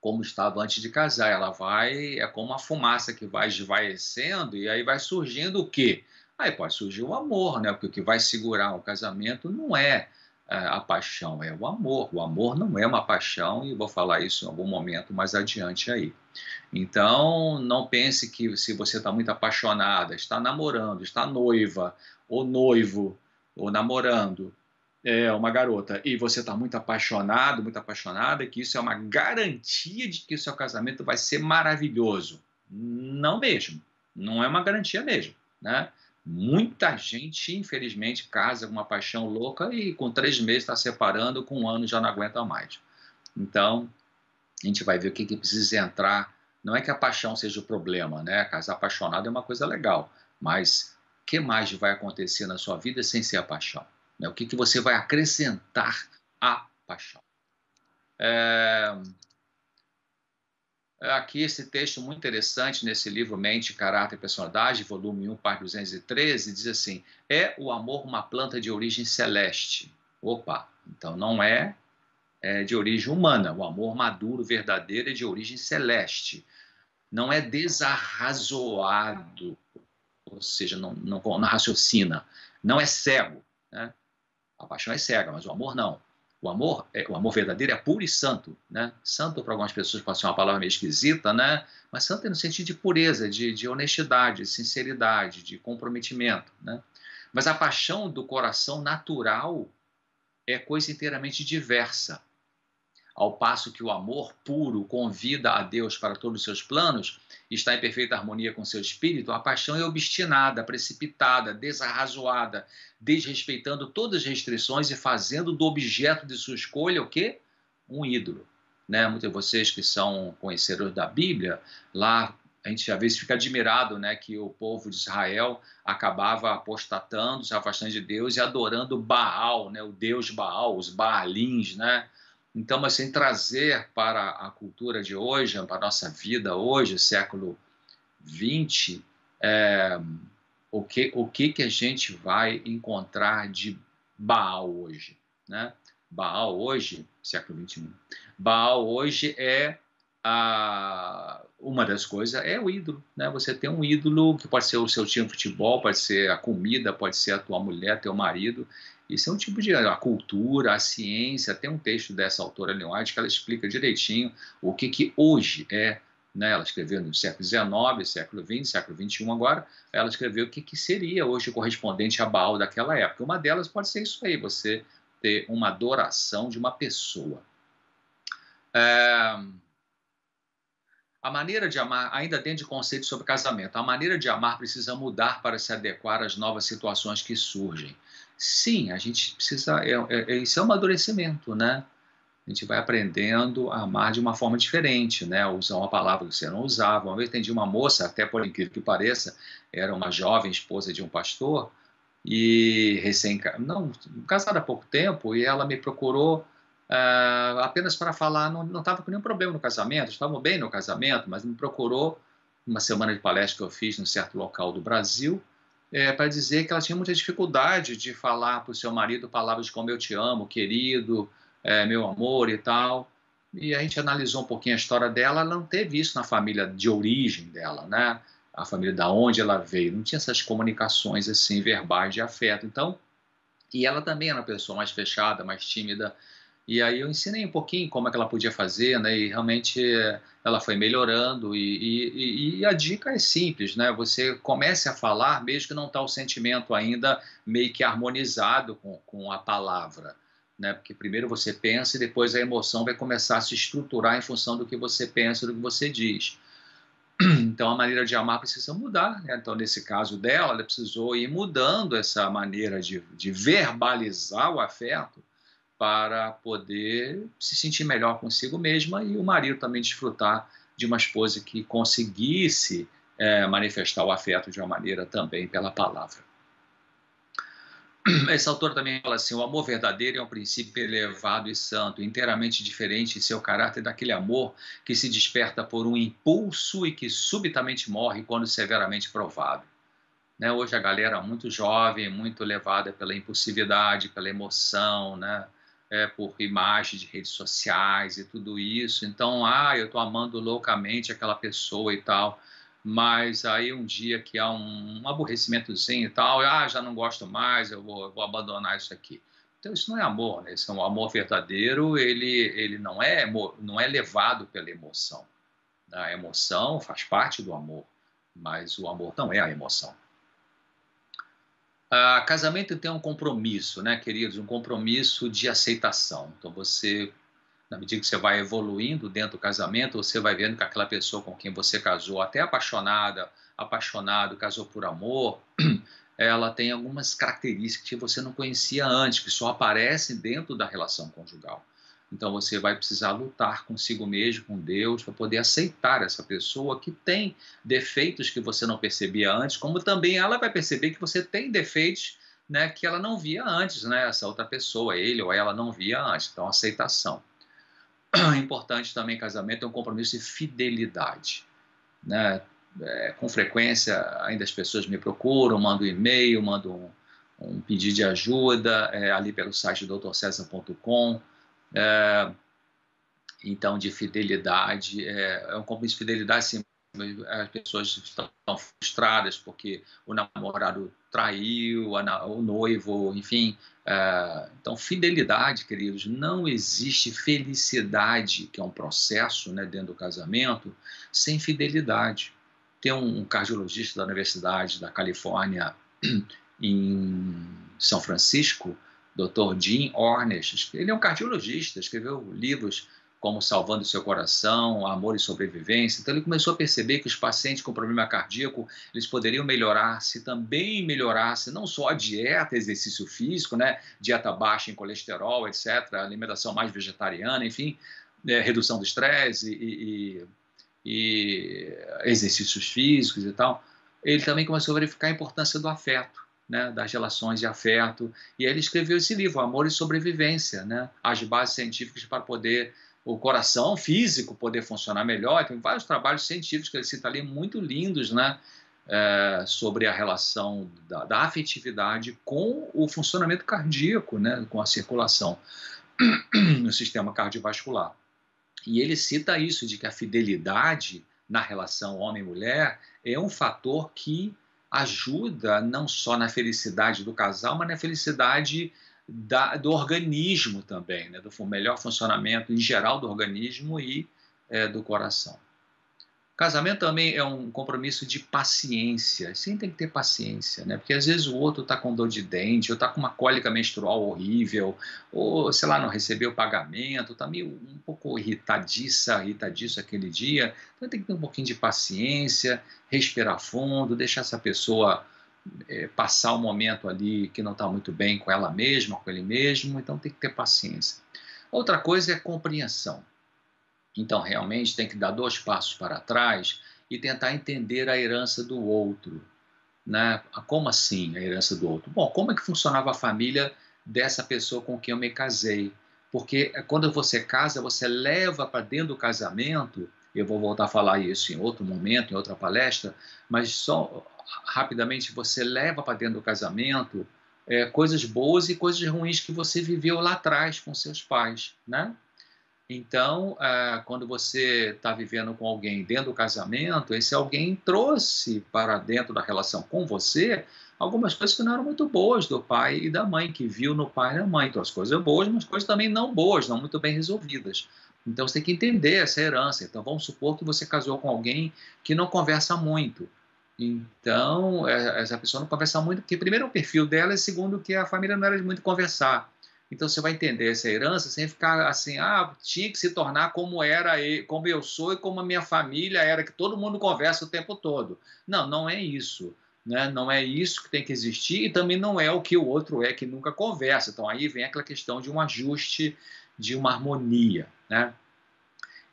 como estava antes de casar. Ela vai, é como uma fumaça que vai esvaecendo e aí vai surgindo o quê? Aí pode surgir o amor, né? Porque o que vai segurar o casamento não é, é a paixão, é o amor. O amor não é uma paixão e vou falar isso em algum momento mais adiante aí. Então, não pense que se você está muito apaixonada, está namorando, está noiva ou noivo ou namorando, é, uma garota e você está muito apaixonado, muito apaixonada, que isso é uma garantia de que o seu casamento vai ser maravilhoso. Não mesmo. Não é uma garantia mesmo. Né? Muita gente, infelizmente, casa com uma paixão louca e com três meses está separando, com um ano já não aguenta mais. Então, a gente vai ver o que, que precisa entrar. Não é que a paixão seja o problema, né? Casar apaixonado é uma coisa legal, mas o que mais vai acontecer na sua vida sem ser a paixão? Né? O que, que você vai acrescentar à paixão? É... aqui esse texto muito interessante nesse livro Mente, Caráter e Personalidade, volume 1, parte 213, diz assim: É o amor uma planta de origem celeste? Opa, então não é, é de origem humana. O amor maduro, verdadeiro, é de origem celeste. Não é desarrazoado, ou seja, não, não, não raciocina, não é cego. Né? A paixão é cega, mas o amor não. O amor, é, o amor verdadeiro é puro e santo, né? Santo para algumas pessoas pode ser uma palavra meio esquisita, né? Mas santo é no sentido de pureza, de, de honestidade, de sinceridade, de comprometimento, né? Mas a paixão do coração natural é coisa inteiramente diversa. Ao passo que o amor puro convida a Deus para todos os seus planos, está em perfeita harmonia com seu espírito, a paixão é obstinada, precipitada, desarrazoada, desrespeitando todas as restrições e fazendo do objeto de sua escolha o quê? Um ídolo. Né? Muitos de vocês que são conhecedores da Bíblia, lá a gente às vezes fica admirado né, que o povo de Israel acabava apostatando, se afastando de Deus e adorando Baal, né, o deus Baal, os Baalins, né? Então, mas sem trazer para a cultura de hoje, para a nossa vida hoje, século XX, é, o, que, o que, que a gente vai encontrar de Baal hoje? Né? Baal hoje, século XXI, Baal hoje é a, uma das coisas é o ídolo, né? Você tem um ídolo que pode ser o seu time de futebol, pode ser a comida, pode ser a tua mulher, teu marido, isso é um tipo de a cultura, a ciência. Tem um texto dessa autora Leon White que ela explica direitinho o que, que hoje é. Né? Ela escreveu no século XIX, século XX, século XXI agora. Ela escreveu o que, que seria hoje correspondente a Baal daquela época. Uma delas pode ser isso aí, você ter uma adoração de uma pessoa. É... a maneira de amar, ainda dentro de conceitos sobre casamento, a maneira de amar precisa mudar para se adequar às novas situações que surgem. Sim, a gente precisa. É, é, isso é um amadurecimento, né? A gente vai aprendendo a amar de uma forma diferente, né? Usar uma palavra que você não usava. Uma vez atendi uma moça, até por incrível que pareça, era uma jovem esposa de um pastor e recém não casada há pouco tempo e ela me procurou uh, apenas para falar, não estava com nenhum problema no casamento, estavam bem no casamento, mas me procurou uma semana de palestra que eu fiz num certo local do Brasil, é, para dizer que ela tinha muita dificuldade de falar para o seu marido palavras como eu te amo, querido, é, meu amor e tal. E a gente analisou um pouquinho a história dela, ela não teve isso na família de origem dela, né? A família da onde ela veio, não tinha essas comunicações assim verbais de afeto. Então, e ela também era uma pessoa mais fechada, mais tímida, e aí eu ensinei um pouquinho como é que ela podia fazer, né? E realmente ela foi melhorando. E, e, e a dica é simples, né? Você comece a falar, mesmo que não está o sentimento ainda meio que harmonizado com, com a palavra. Né? Porque primeiro você pensa e depois a emoção vai começar a se estruturar em função do que você pensa, do que você diz. Então a maneira de amar precisa mudar. Né? Então, nesse caso dela, ela precisou ir mudando essa maneira de, de verbalizar o afeto para poder se sentir melhor consigo mesma e o marido também desfrutar de uma esposa que conseguisse é, manifestar o afeto de uma maneira também pela palavra. Esse autor também fala assim: o amor verdadeiro é um princípio elevado e santo, inteiramente diferente em seu caráter daquele amor que se desperta por um impulso e que subitamente morre quando severamente provado. Né? Hoje a galera muito jovem, muito levada pela impulsividade, pela emoção, né? É, por imagens de redes sociais e tudo isso. Então, ah, eu estou amando loucamente aquela pessoa e tal, mas aí um dia que há um, um aborrecimentozinho e tal, ah, já não gosto mais, eu vou, vou abandonar isso aqui. Então isso não é amor, né? Isso é um amor verdadeiro, ele, ele não, é, não é levado pela emoção. A emoção faz parte do amor, mas o amor não é a emoção. Uh, casamento tem um compromisso, né, queridos? Um compromisso de aceitação. Então, você, na medida que você vai evoluindo dentro do casamento, você vai vendo que aquela pessoa com quem você casou, até apaixonada, apaixonado, casou por amor, ela tem algumas características que você não conhecia antes, que só aparecem dentro da relação conjugal. Então você vai precisar lutar consigo mesmo, com Deus, para poder aceitar essa pessoa que tem defeitos que você não percebia antes, como também ela vai perceber que você tem defeitos né, que ela não via antes, né, essa outra pessoa, ele ou ela não via antes. Então, aceitação. Importante também, casamento é um compromisso de fidelidade. Né? É, com frequência, ainda as pessoas me procuram, mandam um e-mail, mandam um, um pedido de ajuda é, ali pelo site doutorcesar.com é, então, de fidelidade, é, é um compromisso de fidelidade, sim, as pessoas estão frustradas porque o namorado traiu, o noivo, enfim. É, então, fidelidade, queridos, não existe felicidade, que é um processo né, dentro do casamento, sem fidelidade. Tem um cardiologista da Universidade da Califórnia, em São Francisco, Dr. Jim Ornish. Ele é um cardiologista, escreveu livros como Salvando Seu Coração, Amor e Sobrevivência. Então ele começou a perceber que os pacientes com problema cardíaco, eles poderiam melhorar se também melhorasse não só a dieta, exercício físico, né, dieta baixa em colesterol, etc., alimentação mais vegetariana, enfim, é, redução do estresse e, e, e exercícios físicos e tal. Ele também começou a verificar a importância do afeto né, das relações de afeto. E ele escreveu esse livro, Amor e Sobrevivência, né, as bases científicas para poder o coração físico poder funcionar melhor. Tem vários trabalhos científicos que ele cita ali muito lindos, né, é, sobre a relação da, da, afetividade com o funcionamento cardíaco, né, com a circulação no sistema cardiovascular. E ele cita isso de que a fidelidade na relação homem-mulher é um fator que ajuda não só na felicidade do casal, mas na felicidade da, do organismo também, né? do melhor funcionamento em geral do organismo e é, do coração. Casamento também é um compromisso de paciência. Sim, tem que ter paciência, né? Porque às vezes o outro está com dor de dente, ou está com uma cólica menstrual horrível, ou sei lá, não recebeu pagamento, está meio um pouco irritadiça, irritadiço aquele dia. Então tem que ter um pouquinho de paciência, respirar fundo, deixar essa pessoa é, passar um momento ali que não está muito bem com ela mesma, com ele mesmo. Então tem que ter paciência. Outra coisa é compreensão. Então, realmente, tem que dar dois passos para trás e tentar entender a herança do outro. Né? Como assim a herança do outro? Bom, como é que funcionava a família dessa pessoa com quem eu me casei? Porque eh, quando você casa, você leva para dentro do casamento, eu vou voltar a falar isso em outro momento, em outra palestra, mas só rapidamente você leva para dentro do casamento é, coisas boas e coisas ruins que você viveu lá atrás com seus pais, né? Então, ah, quando você está vivendo com alguém dentro do casamento, esse alguém trouxe para dentro da relação com você algumas coisas que não eram muito boas do pai e da mãe, que viu no pai e na mãe. Então, as coisas boas, mas coisas também não boas, não muito bem resolvidas. Então, você tem que entender essa herança. Então, vamos supor que você casou com alguém que não conversa muito. Então, é, essa pessoa não conversa muito, porque primeiro o perfil dela e segundo que a família não era de muito conversar. Então você vai entender essa herança sem ficar assim, ah, tinha que se tornar como era, como eu sou e como a minha família era, que todo mundo conversa o tempo todo. Não, não é isso. Né? Não é isso que tem que existir e também não é o que o outro é que nunca conversa. Então aí vem aquela questão de um ajuste, de uma harmonia. Né?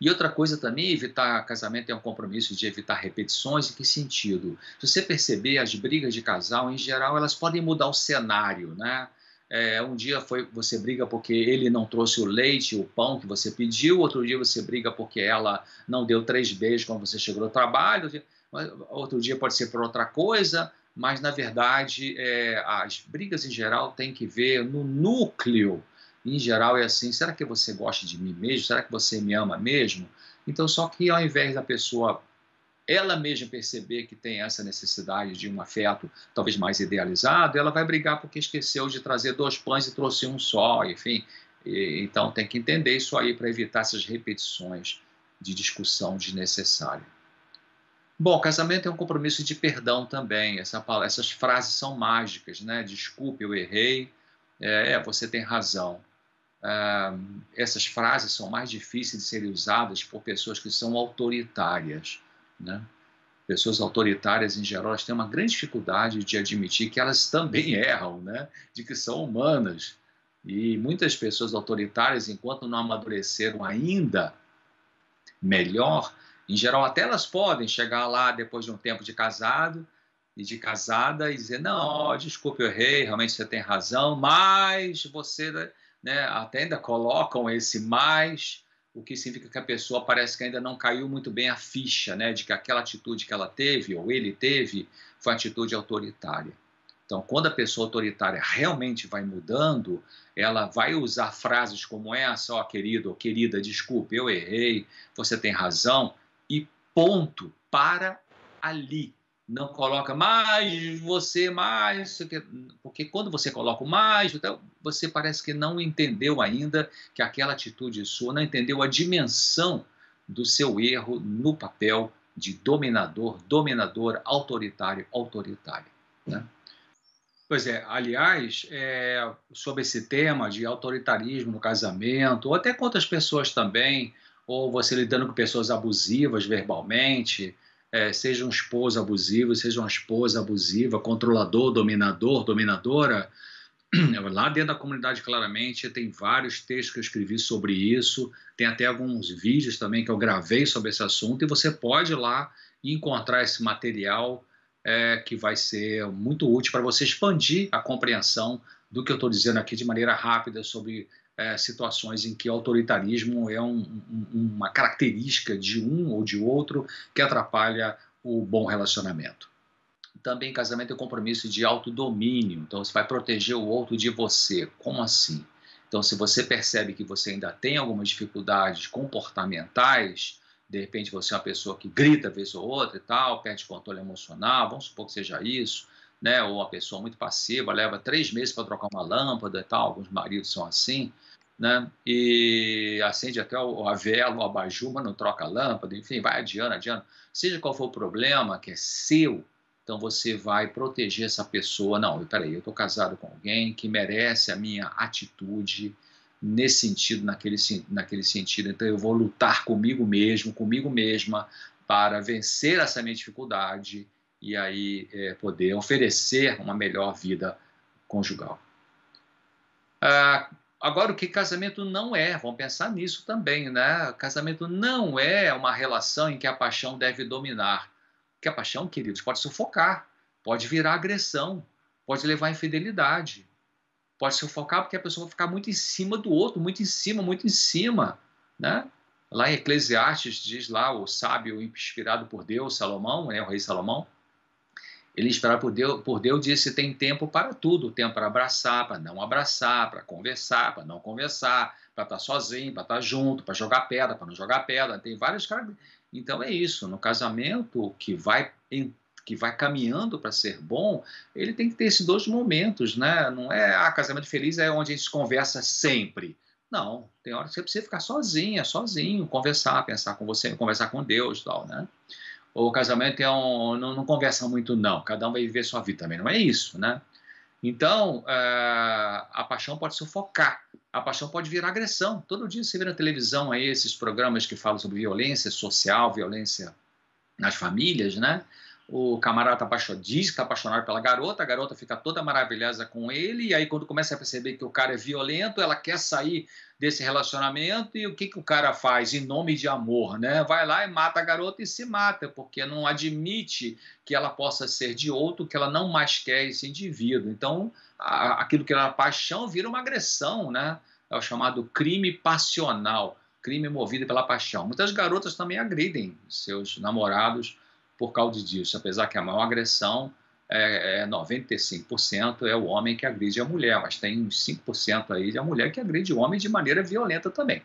E outra coisa também, evitar casamento é um compromisso de evitar repetições. Em que sentido? Se você perceber, as brigas de casal, em geral, elas podem mudar o cenário, né? É, um dia foi você briga porque ele não trouxe o leite, o pão que você pediu, outro dia você briga porque ela não deu três beijos quando você chegou no trabalho, outro dia pode ser por outra coisa, mas na verdade é, as brigas em geral têm que ver no núcleo. Em geral é assim: será que você gosta de mim mesmo? Será que você me ama mesmo? Então, só que ao invés da pessoa ela mesma perceber que tem essa necessidade de um afeto talvez mais idealizado, ela vai brigar porque esqueceu de trazer dois pães e trouxe um só, enfim. E, então tem que entender isso aí para evitar essas repetições de discussão desnecessária. Bom, casamento é um compromisso de perdão também. Essa, essas frases são mágicas, né? Desculpe, eu errei. É, é você tem razão. Ah, essas frases são mais difíceis de serem usadas por pessoas que são autoritárias né? Pessoas autoritárias, em geral, têm uma grande dificuldade de admitir que elas também erram, né? de que são humanas. E muitas pessoas autoritárias, enquanto não amadureceram ainda melhor, em geral, até elas podem chegar lá depois de um tempo de casado e de casada e dizer: não, desculpe, eu errei, realmente você tem razão, mas você. Né, até ainda colocam esse mais o que significa que a pessoa parece que ainda não caiu muito bem a ficha, né, de que aquela atitude que ela teve ou ele teve foi atitude autoritária. Então, quando a pessoa autoritária realmente vai mudando, ela vai usar frases como essa, ó, oh, querido ou querida, desculpe, eu errei, você tem razão, e ponto, para ali não coloca mais você, mais, porque quando você coloca o mais, então, você parece que não entendeu ainda que aquela atitude sua, não entendeu a dimensão do seu erro no papel de dominador, dominador, autoritário, autoritário. Né? Pois é, aliás, é, sobre esse tema de autoritarismo no casamento, ou até com outras pessoas também, ou você lidando com pessoas abusivas verbalmente, é, seja um esposo abusivo, seja uma esposa abusiva, controlador, dominador, dominadora, lá dentro da comunidade claramente tem vários textos que eu escrevi sobre isso, tem até alguns vídeos também que eu gravei sobre esse assunto e você pode ir lá encontrar esse material é, que vai ser muito útil para você expandir a compreensão do que eu estou dizendo aqui de maneira rápida sobre é, situações em que o autoritarismo é um, um, uma característica de um ou de outro que atrapalha o bom relacionamento. Também casamento é um compromisso de autodomínio, então você vai proteger o outro de você. Como assim? Então, se você percebe que você ainda tem algumas dificuldades comportamentais, de repente você é uma pessoa que grita vez ou outra e tal, perde controle emocional, vamos supor que seja isso, né? ou uma pessoa muito passiva, leva três meses para trocar uma lâmpada e tal, alguns maridos são assim, né? E acende até a vela, o abajur, mas não troca a lâmpada, enfim, vai adiando, adiando. Seja qual for o problema, que é seu, então você vai proteger essa pessoa. Não, peraí, eu estou casado com alguém que merece a minha atitude nesse sentido, naquele, naquele sentido. Então eu vou lutar comigo mesmo, comigo mesma, para vencer essa minha dificuldade e aí é, poder oferecer uma melhor vida conjugal. Ah, agora, o que casamento não é? Vamos pensar nisso também, né? Casamento não é uma relação em que a paixão deve dominar. Porque a paixão, queridos, pode sufocar, pode virar agressão, pode levar à infidelidade, pode sufocar porque a pessoa vai ficar muito em cima do outro, muito em cima, muito em cima, né? Lá em Eclesiastes diz lá o sábio inspirado por Deus, Salomão, né, o rei Salomão, ele inspirado por Deus, por Deus disse tem tempo para tudo, tempo para abraçar, para não abraçar, para conversar, para não conversar, para estar sozinho, para estar junto, para jogar pedra, para não jogar pedra, tem vários caras. Então é isso, no casamento que vai que vai caminhando para ser bom, ele tem que ter esses dois momentos, né? Não é ah, casamento feliz é onde a gente conversa sempre. Não, tem hora que você precisa ficar sozinha, sozinho, conversar, pensar com você, conversar com Deus, tal, né? O casamento é um, não, não, conversa muito, não. Cada um vai viver sua vida também. Não é isso, né? Então, é, a paixão pode sufocar. A paixão pode virar agressão. Todo dia você vê na televisão aí esses programas que falam sobre violência social, violência nas famílias, né? O camarada apaixonado, diz que está apaixonado pela garota, a garota fica toda maravilhosa com ele, e aí quando começa a perceber que o cara é violento, ela quer sair desse relacionamento, e o que, que o cara faz em nome de amor, né? Vai lá e mata a garota e se mata, porque não admite que ela possa ser de outro, que ela não mais quer esse indivíduo. Então, a, aquilo que era paixão vira uma agressão, né? É o chamado crime passional, crime movido pela paixão. Muitas garotas também agridem seus namorados por causa disso, apesar que a maior agressão é, é 95% é o homem que agride a mulher, mas tem uns 5% aí de a mulher que agride o homem de maneira violenta também.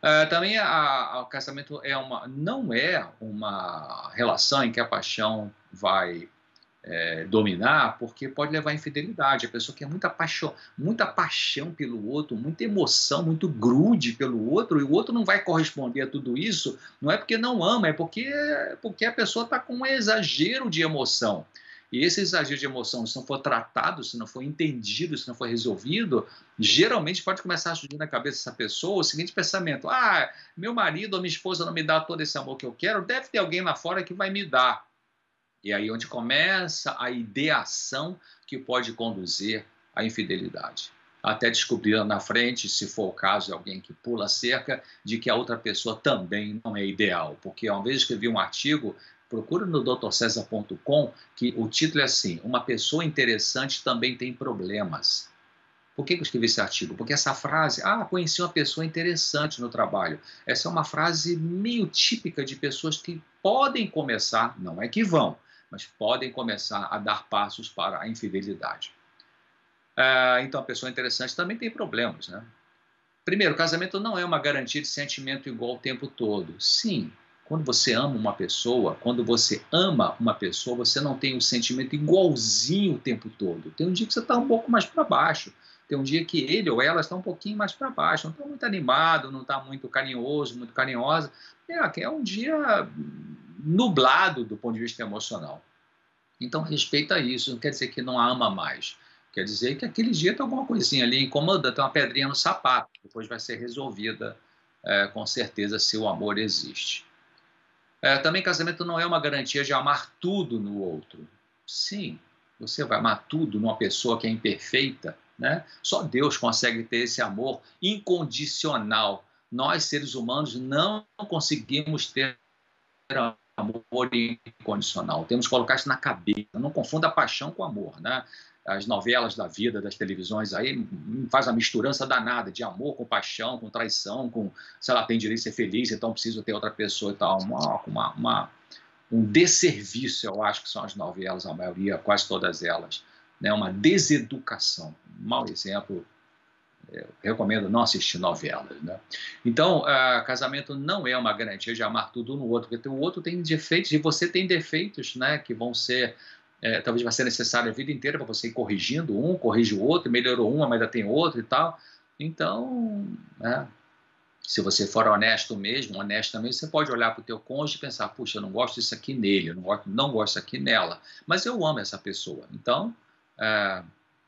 É, também o casamento é uma, não é uma relação em que a paixão vai é, dominar, porque pode levar à infidelidade. A pessoa que é muita paixão, muita paixão pelo outro, muita emoção, muito grude pelo outro, e o outro não vai corresponder a tudo isso, não é porque não ama, é porque, porque a pessoa está com um exagero de emoção. E esse exagero de emoção, se não for tratado, se não for entendido, se não for resolvido, geralmente pode começar a surgir na cabeça dessa pessoa o seguinte pensamento: ah, meu marido ou minha esposa não me dá todo esse amor que eu quero, deve ter alguém lá fora que vai me dar. E aí onde começa a ideação que pode conduzir à infidelidade. Até descobrir lá na frente, se for o caso alguém que pula a cerca, de que a outra pessoa também não é ideal. Porque uma vez escrevi um artigo, procura no drcesar.com, que o título é assim: Uma pessoa interessante também tem problemas. Por que eu escrevi esse artigo? Porque essa frase, ah, conheci uma pessoa interessante no trabalho. Essa é uma frase meio típica de pessoas que podem começar, não é que vão, mas podem começar a dar passos para a infidelidade. É, então, a pessoa interessante também tem problemas, né? Primeiro, casamento não é uma garantia de sentimento igual o tempo todo. Sim, quando você ama uma pessoa, quando você ama uma pessoa, você não tem um sentimento igualzinho o tempo todo. Tem um dia que você está um pouco mais para baixo. Tem um dia que ele ou ela está um pouquinho mais para baixo. Não está muito animado, não está muito carinhoso, muito carinhosa. É, é um dia nublado do ponto de vista emocional. Então, respeita isso, não quer dizer que não a ama mais. Quer dizer que aquele dia tem alguma coisinha ali incomoda, tem uma pedrinha no sapato, depois vai ser resolvida é, com certeza se o amor existe. É, também casamento não é uma garantia de amar tudo no outro. Sim, você vai amar tudo numa pessoa que é imperfeita, né? Só Deus consegue ter esse amor incondicional. Nós, seres humanos, não conseguimos ter amor incondicional. Temos que colocar isso na cabeça. Não confunda paixão com amor, né? As novelas da vida, das televisões aí, faz a misturança danada de amor com paixão, com traição, com, sei lá, tem direito de ser feliz, então preciso ter outra pessoa e tal. Uma, uma, uma, um desserviço, eu acho que são as novelas, a maioria, quase todas elas. Né? Uma deseducação. Um mau exemplo eu recomendo não assistir novelas. Né? Então, uh, casamento não é uma garantia de amar tudo no outro, porque o outro tem defeitos e você tem defeitos né, que vão ser. É, talvez vai ser necessário a vida inteira para você ir corrigindo um, corrige o outro, melhorou uma, mas ainda tem outro e tal. Então, né, se você for honesto mesmo, honestamente, você pode olhar para o teu cônjuge e pensar, puxa, eu não gosto disso aqui nele, eu não gosto, não gosto aqui nela, mas eu amo essa pessoa. Então, é,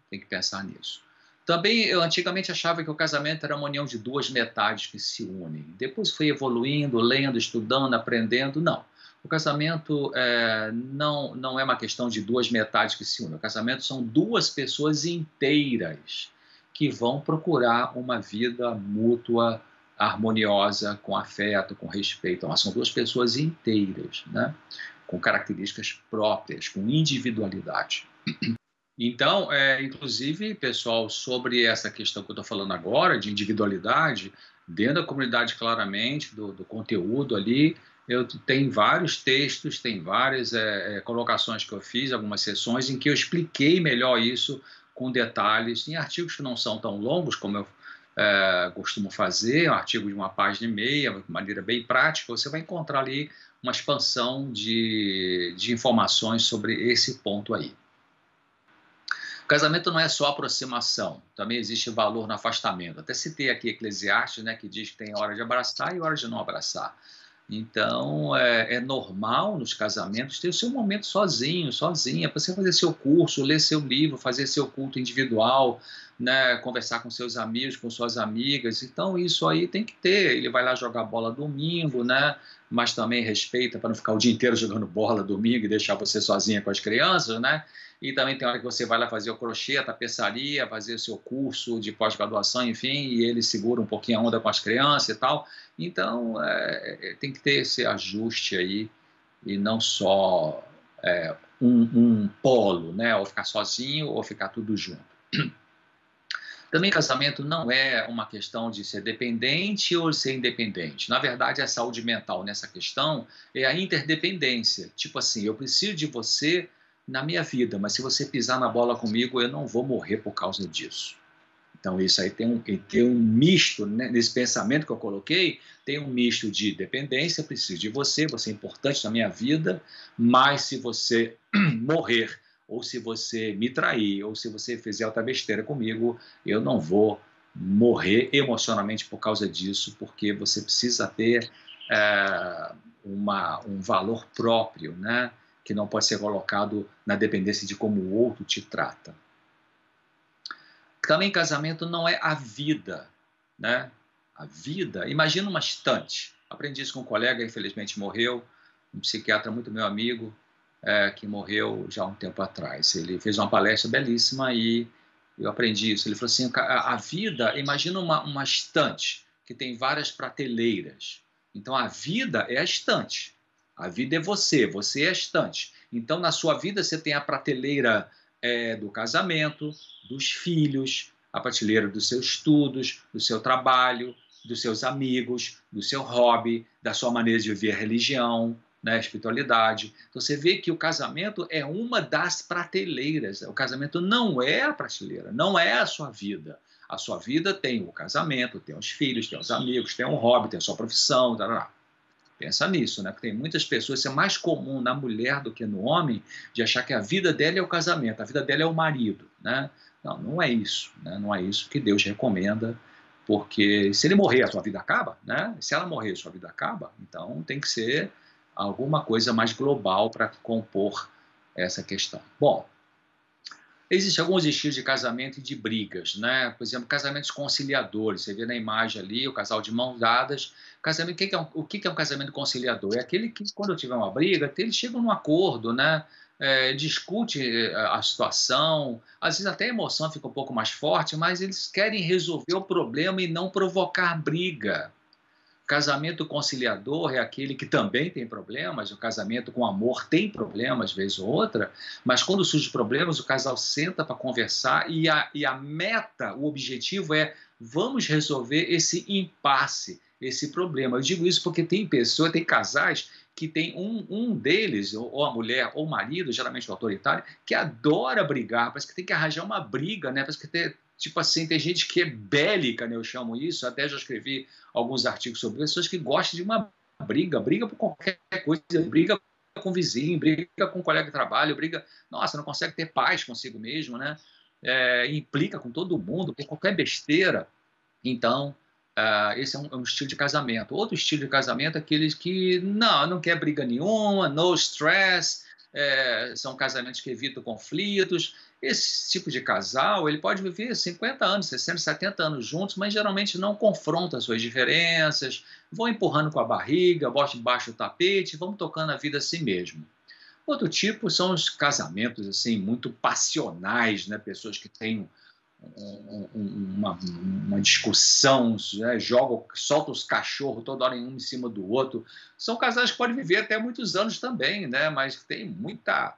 tem que pensar nisso. Também, eu antigamente achava que o casamento era uma união de duas metades que se unem. Depois fui evoluindo, lendo, estudando, aprendendo. Não. O casamento é, não, não é uma questão de duas metades que se unem. O casamento são duas pessoas inteiras que vão procurar uma vida mútua harmoniosa, com afeto, com respeito. Então, são duas pessoas inteiras, né? com características próprias, com individualidade. Então, é, inclusive, pessoal, sobre essa questão que eu estou falando agora, de individualidade, dentro da comunidade, claramente, do, do conteúdo ali, eu tenho vários textos, tem várias é, é, colocações que eu fiz, algumas sessões em que eu expliquei melhor isso com detalhes, em artigos que não são tão longos como eu é, costumo fazer, um artigo de uma página e meia, de maneira bem prática, você vai encontrar ali uma expansão de, de informações sobre esse ponto aí. O casamento não é só aproximação, também existe valor no afastamento. Até citei aqui Eclesiastes, né, que diz que tem hora de abraçar e hora de não abraçar. Então, é, é, normal nos casamentos ter o seu momento sozinho, sozinha, para você fazer seu curso, ler seu livro, fazer seu culto individual, né, conversar com seus amigos, com suas amigas. Então, isso aí tem que ter. Ele vai lá jogar bola domingo, né, mas também respeita para não ficar o dia inteiro jogando bola domingo e deixar você sozinha com as crianças, né? E também tem hora que você vai lá fazer o crochê, a tapeçaria, fazer o seu curso de pós-graduação, enfim, e ele segura um pouquinho a onda com as crianças e tal. Então, é, é, tem que ter esse ajuste aí e não só é, um, um, polo, né? Ou ficar sozinho ou ficar tudo junto. Também casamento não é uma questão de ser dependente ou ser independente. Na verdade, a saúde mental nessa questão é a interdependência. Tipo assim, eu preciso de você na minha vida, mas se você pisar na bola comigo, eu não vou morrer por causa disso. Então, isso aí tem um, tem um misto, né? nesse pensamento que eu coloquei, tem um misto de dependência, preciso de você, você é importante na minha vida, mas se você morrer, ou se você me trair, ou se você fizer outra besteira comigo, eu não vou morrer emocionalmente por causa disso, porque você precisa ter é, uma, um valor próprio, né? que não pode ser colocado na dependência de como o outro te trata. Também casamento não é a vida, né? A vida, imagina uma estante. Aprendi isso com um colega, infelizmente morreu, um psiquiatra muito meu amigo, é, que morreu já um tempo atrás. Ele fez uma palestra belíssima e eu aprendi isso. Ele falou assim: a, a vida, imagina uma, uma estante que tem várias prateleiras. Então a vida é a estante. A vida é você, você é a estante. Então, na sua vida, você tem a prateleira é, do casamento, dos filhos, a prateleira dos seus estudos, do seu trabalho, dos seus amigos, do seu hobby, da sua maneira de viver a religião, né, a espiritualidade. Então, você vê que o casamento é uma das prateleiras. O casamento não é a prateleira, não é a sua vida. A sua vida tem o casamento, tem os filhos, tem os amigos, tem um hobby, tem a sua profissão, tal, tal. Pensa nisso, né? Porque tem muitas pessoas, isso é mais comum na mulher do que no homem, de achar que a vida dela é o casamento, a vida dela é o marido, né? Não, não é isso, né? Não é isso que Deus recomenda, porque se ele morrer, a sua vida acaba, né? Se ela morrer, a sua vida acaba. Então tem que ser alguma coisa mais global para compor essa questão. Bom, Existem alguns estilos de casamento e de brigas, né? Por exemplo, casamentos conciliadores. Você vê na imagem ali o casal de mãos dadas. Casamento, o que é um, o que é um casamento conciliador? É aquele que, quando tiver uma briga, eles chegam num acordo, né? É, discute é, a situação, às vezes até a emoção fica um pouco mais forte, mas eles querem resolver o problema e não provocar briga. Casamento conciliador é aquele que também tem problemas, o casamento com amor tem problemas, vez ou outra, mas quando surgem problemas, o casal senta para conversar e a, e a meta, o objetivo é vamos resolver esse impasse, esse problema. Eu digo isso porque tem pessoas, tem casais que tem um, um deles, ou a mulher ou o marido, geralmente o autoritário, que adora brigar, parece que tem que arranjar uma briga, né? Parece que tem, tipo assim, tem gente que é bélica, né? Eu chamo isso, até já escrevi alguns artigos sobre pessoas que gostam de uma briga, briga por qualquer coisa, briga com vizinho, briga com o colega de trabalho, briga, nossa, não consegue ter paz consigo mesmo, né? É, implica com todo mundo por qualquer besteira. Então, uh, esse é um, é um, estilo de casamento. Outro estilo de casamento é aqueles que não, não quer briga nenhuma, no stress, é, são casamentos que evitam conflitos. Esse tipo de casal, ele pode viver 50 anos, 60, 70 anos juntos, mas geralmente não confronta suas diferenças, vão empurrando com a barriga, botam debaixo do tapete, vão tocando a vida assim mesmo. Outro tipo são os casamentos assim muito passionais, né? Pessoas que têm um, um, uma, uma, discussão, né? jogam, soltam os cachorros toda hora um em cima do outro. São casais que podem viver até muitos anos também, né? Mas tem muita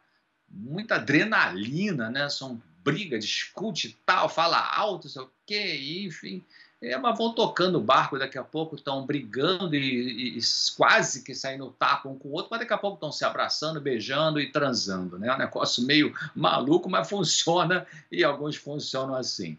muita adrenalina, né? São briga, discute tal, fala alto, sei o quê, enfim. É, mas vão tocando o barco, daqui a pouco estão brigando e, e, e, quase que saindo tapa um com o outro, mas daqui a pouco estão se abraçando, beijando e transando. Né? É um negócio meio maluco, mas funciona e alguns funcionam assim.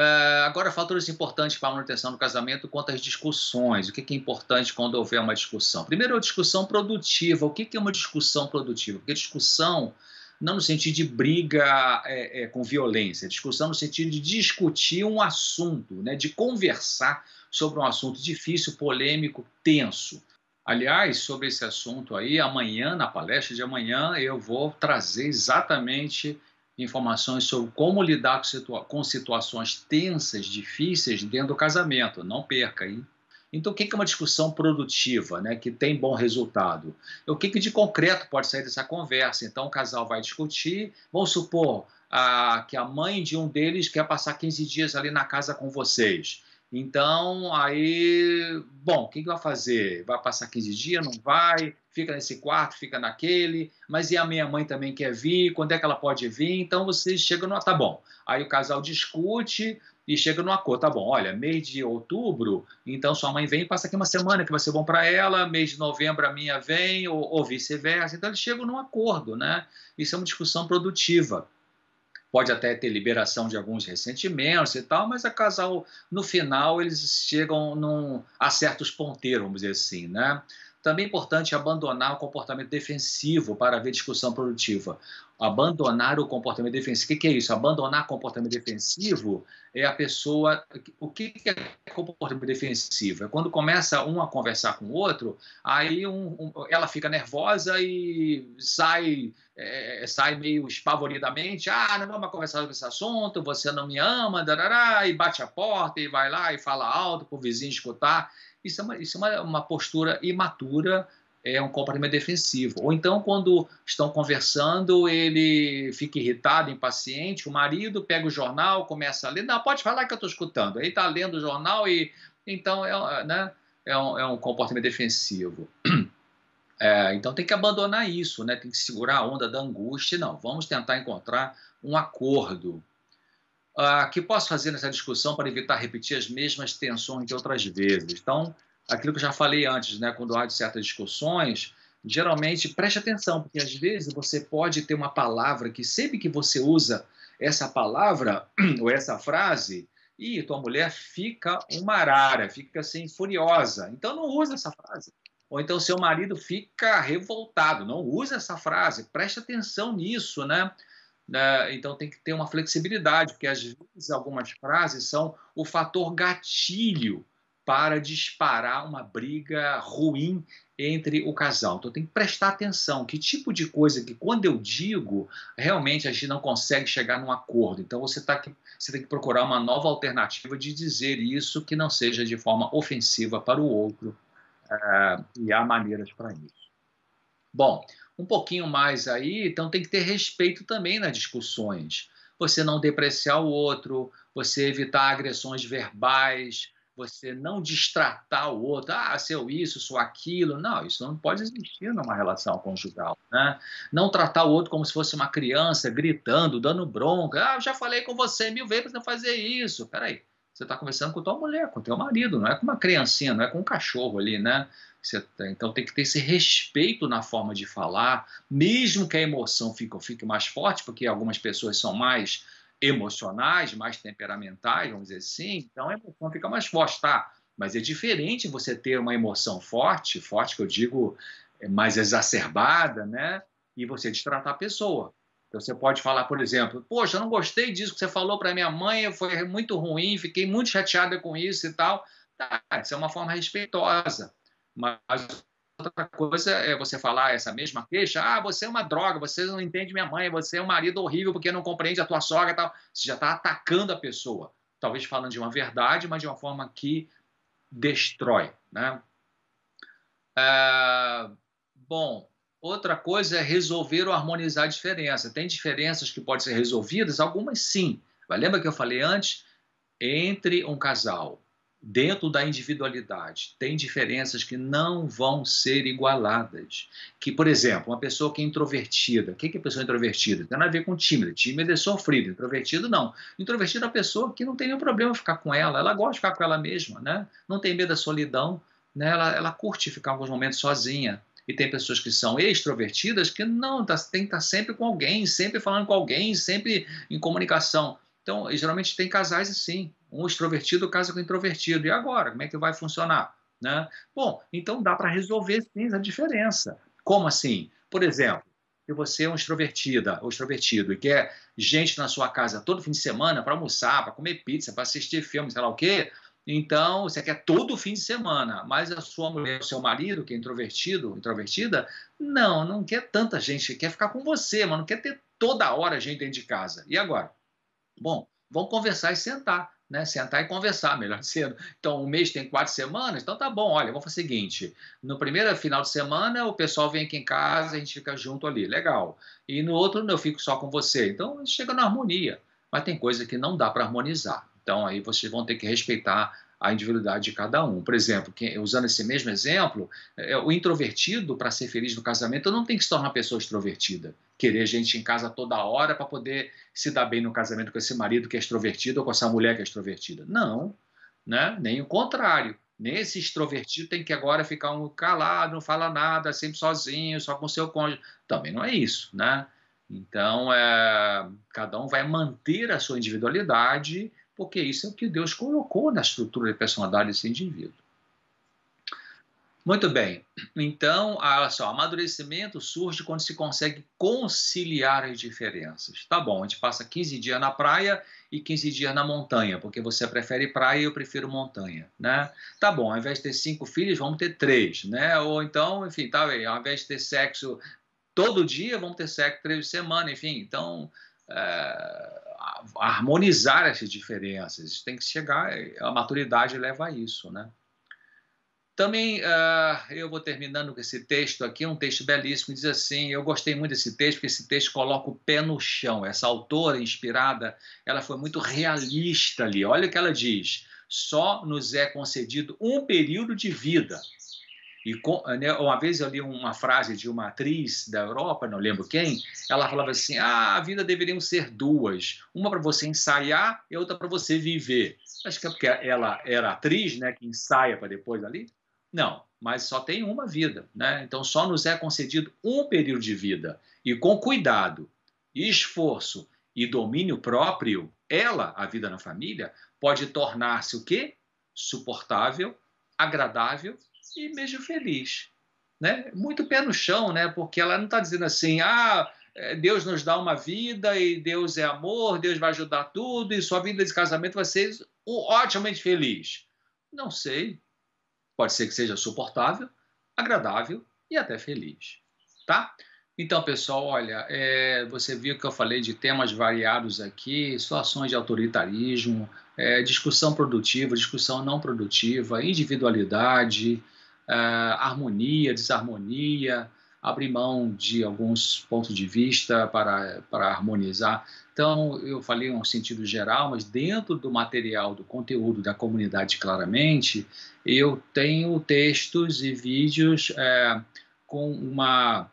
Uh, agora, fatores importantes para a manutenção do casamento quanto às discussões. O que é importante quando houver uma discussão? Primeiro, a discussão produtiva. O que é uma discussão produtiva? Porque discussão não no sentido de briga é, é, com violência, discussão no sentido de discutir um assunto, né, de conversar sobre um assunto difícil, polêmico, tenso. Aliás, sobre esse assunto aí, amanhã, na palestra de amanhã, eu vou trazer exatamente informações sobre como lidar com, situa com situações tensas, difíceis dentro do casamento. Não perca, hein? Então, o que é uma discussão produtiva, né, que tem bom resultado? O que de concreto pode sair dessa conversa? Então, o casal vai discutir, vamos supor a, que a mãe de um deles quer passar 15 dias ali na casa com vocês. Então, aí, bom, o que, que vai fazer? Vai passar 15 dias? Não vai? Fica nesse quarto, fica naquele. Mas e a minha mãe também quer vir? Quando é que ela pode vir? Então, vocês chegam no. Tá bom. Aí o casal discute e chega no acordo. Tá bom, olha, mês de outubro, então sua mãe vem e passa aqui uma semana que vai ser bom para ela. Mês de novembro a minha vem, ou, ou vice-versa. Então, eles chegam num acordo, né? Isso é uma discussão produtiva pode até ter liberação de alguns ressentimentos e tal, mas a casal, no final, eles chegam num, a certos ponteiros, vamos dizer assim, né? Também é importante abandonar o comportamento defensivo para haver discussão produtiva. Abandonar o comportamento defensivo. O que é isso? Abandonar o comportamento defensivo é a pessoa. O que é comportamento defensivo? É quando começa um a conversar com o outro, aí um, um, ela fica nervosa e sai, é, sai meio espavoridamente. Ah, não vamos conversar sobre esse assunto, você não me ama, darará, e bate a porta e vai lá e fala alto para o vizinho escutar. Isso é uma, isso é uma, uma postura imatura, é um comportamento defensivo. Ou então, quando estão conversando, ele fica irritado, impaciente, o marido pega o jornal, começa a ler, não, pode falar que eu estou escutando. Aí está lendo o jornal e, então, é, né, é, um, é um comportamento defensivo. É, então tem que abandonar isso, né? tem que segurar a onda da angústia. Não, vamos tentar encontrar um acordo uh, que posso fazer nessa discussão para evitar repetir as mesmas tensões de outras vezes. Então, aquilo que eu já falei antes, né, quando há certas discussões, geralmente preste atenção, porque às vezes você pode ter uma palavra que sempre que você usa essa palavra ou essa frase, e tua mulher fica uma arara, fica assim furiosa. Então não usa essa frase. Ou então seu marido fica revoltado, não usa essa frase. Preste atenção nisso, né? Né? Então tem que ter uma flexibilidade, porque às vezes algumas frases são o fator gatilho para disparar uma briga ruim entre o casal. Então tem que prestar atenção que tipo de coisa que quando eu digo realmente a gente não consegue chegar num acordo. Então você, tá você tem que procurar uma nova alternativa de dizer isso que não seja de forma ofensiva para o outro uh, e há maneiras para isso. Bom, um pouquinho mais aí, então tem que ter respeito também nas discussões. Você não depreciar o outro, você evitar agressões verbais, você não distratar o outro, ah, seu isso, sou aquilo. Não, isso não pode existir numa relação conjugal. Né? Não tratar o outro como se fosse uma criança, gritando, dando bronca. Ah, já falei com você mil vezes não fazer isso. Peraí, você está conversando com tua mulher, com teu marido, não é com uma criancinha, não é com um cachorro ali, né? Então tem que ter esse respeito na forma de falar, mesmo que a emoção fique, fique mais forte, porque algumas pessoas são mais emocionais, mais temperamentais, vamos dizer assim, então a emoção fica mais forte, tá? Mas é diferente você ter uma emoção forte, forte que eu digo é mais exacerbada, né? E você destratar a pessoa. Você pode falar, por exemplo, poxa, eu não gostei disso que você falou para minha mãe, foi muito ruim, fiquei muito chateada com isso e tal. Tá, isso é uma forma respeitosa. Mas outra coisa é você falar essa mesma queixa, ah, você é uma droga, você não entende minha mãe, você é um marido horrível porque não compreende a tua sogra e tal. Você já está atacando a pessoa. Talvez falando de uma verdade, mas de uma forma que destrói. Né? É... Bom, outra coisa é resolver ou harmonizar a diferença. Tem diferenças que podem ser resolvidas? Algumas sim. Mas lembra que eu falei antes? Entre um casal dentro da individualidade, tem diferenças que não vão ser igualadas. Que, por exemplo, uma pessoa que é introvertida, o que é pessoa introvertida? Tem nada a ver com tímida. Tímida é sofrido, introvertido não. Introvertido é uma pessoa que não tem nenhum problema ficar com ela, ela gosta de ficar com ela mesma, né? não tem medo da solidão, né? ela, ela curte ficar alguns momentos sozinha. E tem pessoas que são extrovertidas que não, tá, tem que estar sempre com alguém, sempre falando com alguém, sempre em comunicação. Então, geralmente tem casais assim, um extrovertido casa com introvertido. E agora, como é que vai funcionar? Né? Bom, então dá para resolver sim a diferença. Como assim? Por exemplo, se você é um extrovertida ou extrovertido e quer gente na sua casa todo fim de semana para almoçar, para comer pizza, para assistir filme, sei lá o quê, então você quer todo fim de semana, mas a sua mulher, o seu marido, que é introvertido, introvertida, não, não quer tanta gente, quer ficar com você, mas não quer ter toda hora gente dentro de casa. E agora? Bom, vamos conversar e sentar né, sentar e conversar, melhor dizendo. Então, um mês tem quatro semanas, então tá bom, olha, vamos fazer o seguinte: no primeiro final de semana, o pessoal vem aqui em casa, a gente fica junto ali, legal. E no outro, eu fico só com você. Então, chega na harmonia. Mas tem coisa que não dá para harmonizar. Então, aí vocês vão ter que respeitar a individualidade de cada um. Por exemplo, usando esse mesmo exemplo, é, o introvertido, para ser feliz no casamento, não tem que se tornar uma pessoa extrovertida. Querer gente em casa toda hora para poder se dar bem no casamento com esse marido que é extrovertido ou com essa mulher que é extrovertida. Não, né? nem o contrário. Nesse extrovertido tem que agora ficar um calado, não fala nada, sempre sozinho, só com seu cônjuge. Também não é isso, né? Então, é, cada um vai manter a sua individualidade porque isso é o que Deus colocou na estrutura de personalidade desse indivíduo. Muito bem, então, olha só, amadurecimento surge quando se consegue conciliar as diferenças. Tá bom, a gente passa 15 dias na praia e 15 dias na montanha, porque você prefere praia e eu prefiro montanha, né? Tá bom, ao invés de ter cinco filhos, vamos ter três, né? Ou então, enfim, tá bem, ao invés de ter sexo todo dia, vamos ter sexo três vezes semana, enfim, então... É harmonizar essas diferenças. Tem que chegar, a maturidade leva a isso, né? Também uh, eu vou terminando com esse texto aqui, um texto belíssimo, diz assim, eu gostei muito desse texto, porque esse texto coloca o pé no chão. Essa autora inspirada, ela foi muito realista ali. Olha o que ela diz, só nos é concedido um período de vida, e né, uma vez eu li uma frase de uma atriz da Europa, não lembro quem, ela falava assim: ah, a vida deveriam ser duas, uma para você ensaiar e outra para você viver. Acho que é porque ela era atriz, né, que ensaia para depois ali. Não, mas só tem uma vida, né? Então só nos é concedido um período de vida e com cuidado, esforço e domínio próprio, ela, a vida na família, pode tornar-se o quê? Suportável, agradável e mesmo feliz. Né? Muito pé no chão, né? porque ela não está dizendo assim, ah, é, Deus nos dá uma vida e Deus é amor, Deus vai ajudar tudo e sua vida de casamento vai ser otimamente feliz. Não sei. Pode ser que seja suportável, agradável e até feliz. Tá? Então, pessoal, olha, é, você viu que eu falei de temas variados aqui, situações de autoritarismo, é, discussão produtiva, discussão não produtiva, individualidade, harmonia, desarmonia, abrir mão de alguns pontos de vista para, para harmonizar. Então, eu falei um sentido geral, mas dentro do material, do conteúdo da comunidade, claramente, eu tenho textos e vídeos é, com uma,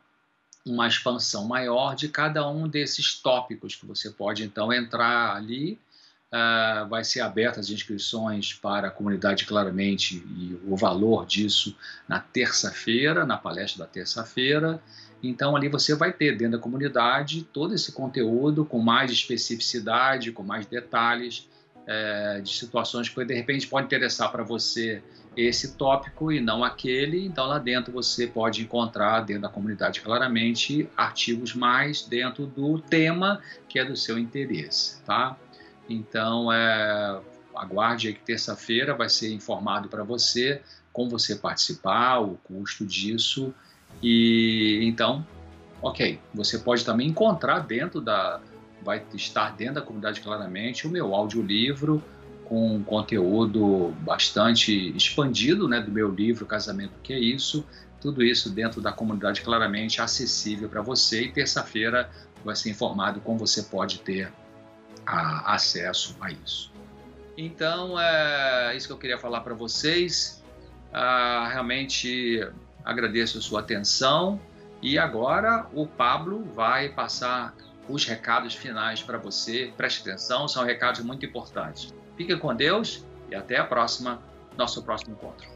uma expansão maior de cada um desses tópicos que você pode, então, entrar ali Uh, vai ser aberta as inscrições para a comunidade claramente e o valor disso na terça-feira, na palestra da terça-feira. Então ali você vai ter dentro da comunidade todo esse conteúdo com mais especificidade, com mais detalhes é, de situações que de repente pode interessar para você esse tópico e não aquele. Então lá dentro você pode encontrar dentro da comunidade claramente artigos mais dentro do tema que é do seu interesse, tá? Então é, aguarde aí que terça-feira vai ser informado para você como você participar, o custo disso e então, ok, você pode também encontrar dentro da vai estar dentro da comunidade claramente o meu audiolivro com conteúdo bastante expandido né, do meu livro Casamento Que é Isso. Tudo isso dentro da comunidade claramente acessível para você e terça-feira vai ser informado como você pode ter a, acesso a isso. Então, é isso que eu queria falar para vocês. Ah, realmente agradeço a sua atenção e agora o Pablo vai passar os recados finais para você. Preste atenção, são recados muito importantes. Fique com Deus e até a próxima, nosso próximo encontro.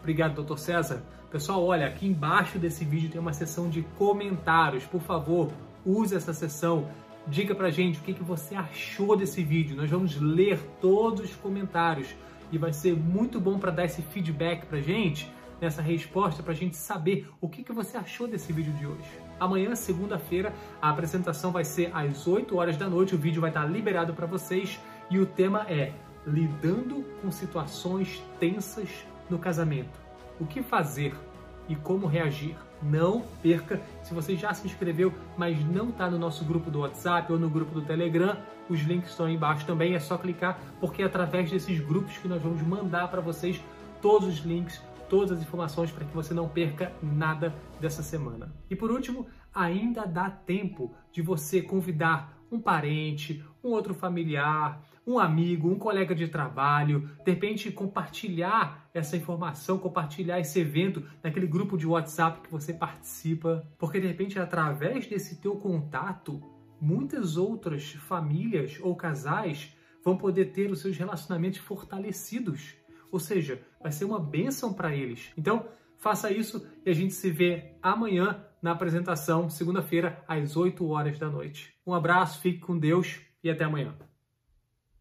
Obrigado, doutor César. Pessoal, olha, aqui embaixo desse vídeo tem uma seção de comentários. Por favor, use essa seção. Diga pra gente o que, que você achou desse vídeo. Nós vamos ler todos os comentários e vai ser muito bom para dar esse feedback pra gente, nessa resposta, pra gente saber o que, que você achou desse vídeo de hoje. Amanhã, segunda-feira, a apresentação vai ser às 8 horas da noite. O vídeo vai estar liberado para vocês e o tema é lidando com situações tensas no casamento. O que fazer e como reagir? Não perca. Se você já se inscreveu, mas não está no nosso grupo do WhatsApp ou no grupo do Telegram, os links estão aí embaixo também. É só clicar, porque é através desses grupos que nós vamos mandar para vocês todos os links, todas as informações para que você não perca nada dessa semana. E por último, ainda dá tempo de você convidar um parente, um outro familiar, um amigo, um colega de trabalho, de repente compartilhar essa informação, compartilhar esse evento naquele grupo de WhatsApp que você participa, porque de repente através desse teu contato, muitas outras famílias ou casais vão poder ter os seus relacionamentos fortalecidos. Ou seja, vai ser uma bênção para eles. Então, faça isso e a gente se vê amanhã na apresentação, segunda-feira, às 8 horas da noite. Um abraço, fique com Deus e até amanhã.